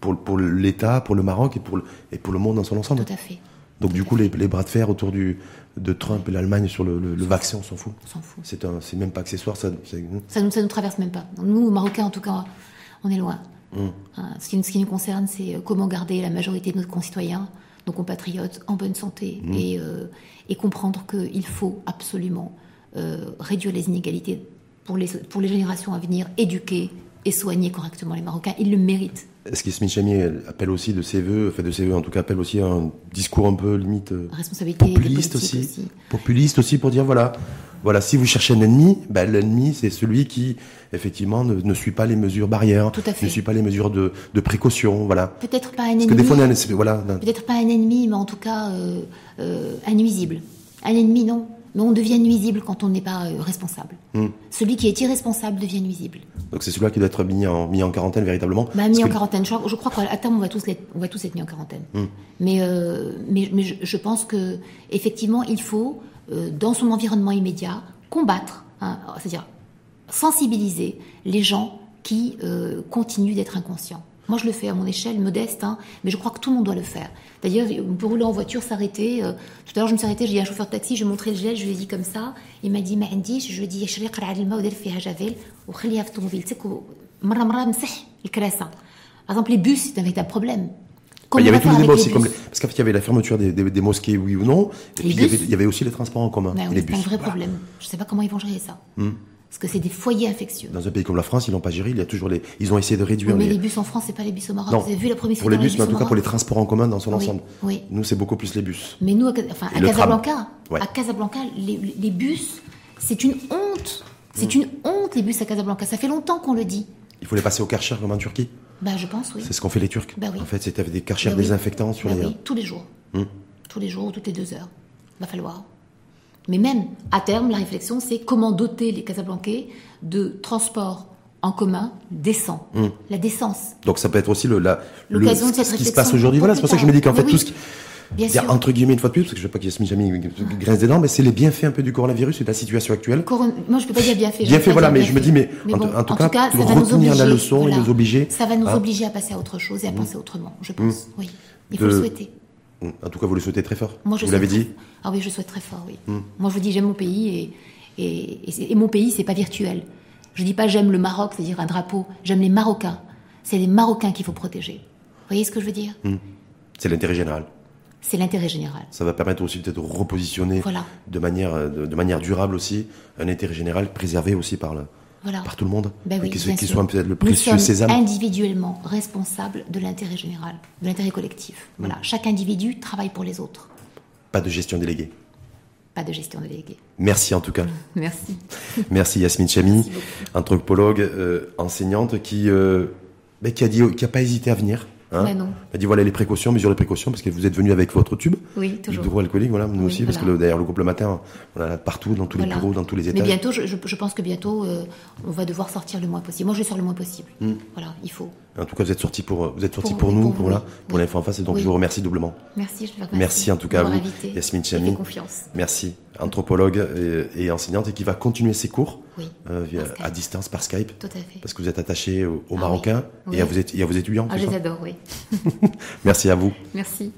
[SPEAKER 1] pour, pour l'État, pour le Maroc et pour le, et pour le monde dans son ensemble.
[SPEAKER 2] Tout à fait.
[SPEAKER 1] Donc du coup, les, bras de fer autour du, de Trump et l'Allemagne sur le, vaccin, on s'en fout.
[SPEAKER 2] On s'en fout.
[SPEAKER 1] C'est même pas accessoire. Ça,
[SPEAKER 2] ça, nous, ça nous traverse même pas. Nous, Marocains, en tout cas, on est loin. Hum. Hein, ce, qui, ce, qui, nous concerne, c'est euh, comment garder la majorité de nos concitoyens, nos compatriotes, en bonne santé et, euh, et, comprendre qu'il faut absolument euh, réduire les inégalités pour les, pour les générations à venir, éduquer et soigner correctement les Marocains. Ils le méritent.
[SPEAKER 1] Est-ce qu'Ismine Chami appelle aussi de ses voeux, fait de ses voeux en tout cas, appelle aussi un discours un peu limite
[SPEAKER 2] Responsabilité
[SPEAKER 1] populiste aussi, populiste aussi pour dire voilà, voilà, si vous cherchez un ennemi, ben, l'ennemi, c'est celui qui, effectivement, ne, suit pas les mesures barrières, ne suit pas les mesures de, précaution, voilà.
[SPEAKER 2] Peut-être pas un ennemi. Parce que des fois, voilà. Peut-être pas un ennemi, mais en tout cas, euh, euh, un nuisible. Un ennemi, non. Mais on devient nuisible quand on n'est pas euh, responsable. Hmm. Celui qui est irresponsable devient nuisible.
[SPEAKER 1] Donc c'est celui-là qui doit être mis en, mis en quarantaine véritablement
[SPEAKER 2] bah, Mis en quarantaine. Je, je crois qu'à terme, on va, tous être, on va tous être mis en quarantaine. Hmm. Mais, mais, mais je, je, pense que effectivement, il faut euh, dans son environnement immédiat, combattre, hein, c'est-à-dire sensibiliser les gens qui euh, continuent d'être inconscients. Moi, je le fais à mon échelle modeste, hein, mais je crois que tout le monde doit le faire. D'ailleurs, on peut rouler en voiture, s'arrêter. Euh, tout à l'heure, je me suis arrêtée, j'ai dit à un chauffeur de taxi, je lui ai montré le gel, je lui ai dit comme ça. Il m'a dit, dit, je lui ai dit, Par exemple, les bus, c'est un véritable problème.
[SPEAKER 1] Bah, il y avait tous les débats aussi, comme parce qu'en fait, il y avait la fermeture des, des, mosquées, oui ou non, et puis il y, avait, aussi les transports en commun.
[SPEAKER 2] Ben c'est un vrai problème. Je ne sais pas comment ils vont gérer ça. Hmm. Parce que c'est des foyers infectieux.
[SPEAKER 1] Dans un pays comme la France, ils n'ont pas géré. Il y a toujours les, ils ont essayé de réduire.
[SPEAKER 2] mais les... bus en France, c'est pas les bus au Maroc. Vous avez vu la première
[SPEAKER 1] Pour les bus, mais en tout cas pour les transports en commun dans son ensemble.
[SPEAKER 2] Oui.
[SPEAKER 1] Nous, c'est beaucoup plus les bus.
[SPEAKER 2] Mais nous, enfin, à Casablanca, à Casablanca, les, les bus, c'est une honte. C'est hmm. une honte les bus à Casablanca. Ça fait longtemps qu'on le dit.
[SPEAKER 1] Il faut les passer au Karcher comme en Turquie.
[SPEAKER 2] Bah, je pense, oui.
[SPEAKER 1] C'est ce qu'ont fait les Turcs.
[SPEAKER 2] Bah,
[SPEAKER 1] En fait, c'était des Karcher bah désinfectants sur
[SPEAKER 2] bah
[SPEAKER 1] les.
[SPEAKER 2] Oui, tous les jours. Hmm. Tous les jours, toutes les deux heures. Va falloir. Mais même, à terme, la réflexion, c'est comment doter les Casablancais de transports en commun décent. Hmm. La décence.
[SPEAKER 1] Donc ça peut être aussi le, la, le, ce qui se passe aujourd'hui. Voilà, c'est pour ça que je me dis qu'en fait, tout ce qui Bien sûr. Entre guillemets, une fois de plus, parce que je ne veux pas qu'il y ait jamais grince des dents, mais c'est les bienfaits un peu du coronavirus et de la situation actuelle.
[SPEAKER 2] Moi, je peux pas dire bienfaits.
[SPEAKER 1] Bienfaits, voilà, mais je me dis, mais, en, tout cas, ça va retenir la leçon et nous obliger.
[SPEAKER 2] Ça va nous obliger à passer à autre chose et à mmh. penser autrement, je pense. Mmh. Oui. Il faut le souhaiter.
[SPEAKER 1] En tout cas, vous le souhaitez très fort.
[SPEAKER 2] Moi, je
[SPEAKER 1] vous l'avez dit
[SPEAKER 2] Ah oui, je souhaite très fort, oui. Moi, je vous dis, j'aime mon pays et, et, et mon pays, c'est pas virtuel. Je dis pas j'aime le Maroc, c'est-à-dire un drapeau. J'aime les Marocains. C'est les Marocains qu'il faut protéger. Vous voyez ce que je veux dire?
[SPEAKER 1] C'est l'intérêt général.
[SPEAKER 2] c'est l'intérêt général.
[SPEAKER 1] Ça va permettre aussi peut-être de repositionner
[SPEAKER 2] Voilà.
[SPEAKER 1] de, manière, de, de manière durable aussi un intérêt général préservé aussi par, le,
[SPEAKER 2] Voilà.
[SPEAKER 1] par tout le monde.
[SPEAKER 2] Ben oui, sûr.
[SPEAKER 1] soit peut-être le précieux
[SPEAKER 2] sommes
[SPEAKER 1] sésame.
[SPEAKER 2] individuellement responsables de l'intérêt général, de l'intérêt collectif.
[SPEAKER 1] Mm.
[SPEAKER 2] Voilà. Chaque individu travaille pour les autres.
[SPEAKER 1] Pas de gestion déléguée.
[SPEAKER 2] Pas de gestion déléguée.
[SPEAKER 1] Merci en tout cas.
[SPEAKER 2] Merci.
[SPEAKER 1] Merci Yasmine Chami, anthropologue, euh, enseignante, qui, euh, ben, qui a dit, qui a pas hésité à venir. Hein.
[SPEAKER 2] Ben non.
[SPEAKER 1] Elle a dit voilà les précautions, mesures les précautions, parce que vous êtes venu avec votre tube
[SPEAKER 2] Oui, toujours.
[SPEAKER 1] hydroalcoolique, voilà, nous
[SPEAKER 2] Oui,
[SPEAKER 1] aussi, parce que le- d'ailleurs le groupe le matin, on en a partout, dans tous les bureaux, dans tous les
[SPEAKER 2] Mais
[SPEAKER 1] étages.
[SPEAKER 2] bientôt, je, pense que bientôt, euh, on va devoir sortir le moins possible. Moi, je sors le moins possible. Voilà, il faut.
[SPEAKER 1] En tout cas, vous êtes sorti pour, vous êtes sorti
[SPEAKER 2] Pour-
[SPEAKER 1] pour, nous,
[SPEAKER 2] pour
[SPEAKER 1] là, pour
[SPEAKER 2] Oui.
[SPEAKER 1] l'info en face, et donc
[SPEAKER 2] Oui.
[SPEAKER 1] je vous remercie doublement.
[SPEAKER 2] Merci, je vous remercie.
[SPEAKER 1] Merci en tout cas à vous. Yasmine Chami.
[SPEAKER 2] confiance.
[SPEAKER 1] Merci, anthropologue et, et enseignante, et qui va continuer ses cours
[SPEAKER 2] Oui,
[SPEAKER 1] euh, via- à distance par Skype,
[SPEAKER 2] Tout à fait.
[SPEAKER 1] parce que vous êtes attaché aux, aux
[SPEAKER 2] Ah
[SPEAKER 1] Marocains et, à et à vos étudiants.
[SPEAKER 2] Ah, je les adore, oui.
[SPEAKER 1] Merci à vous.
[SPEAKER 2] Merci.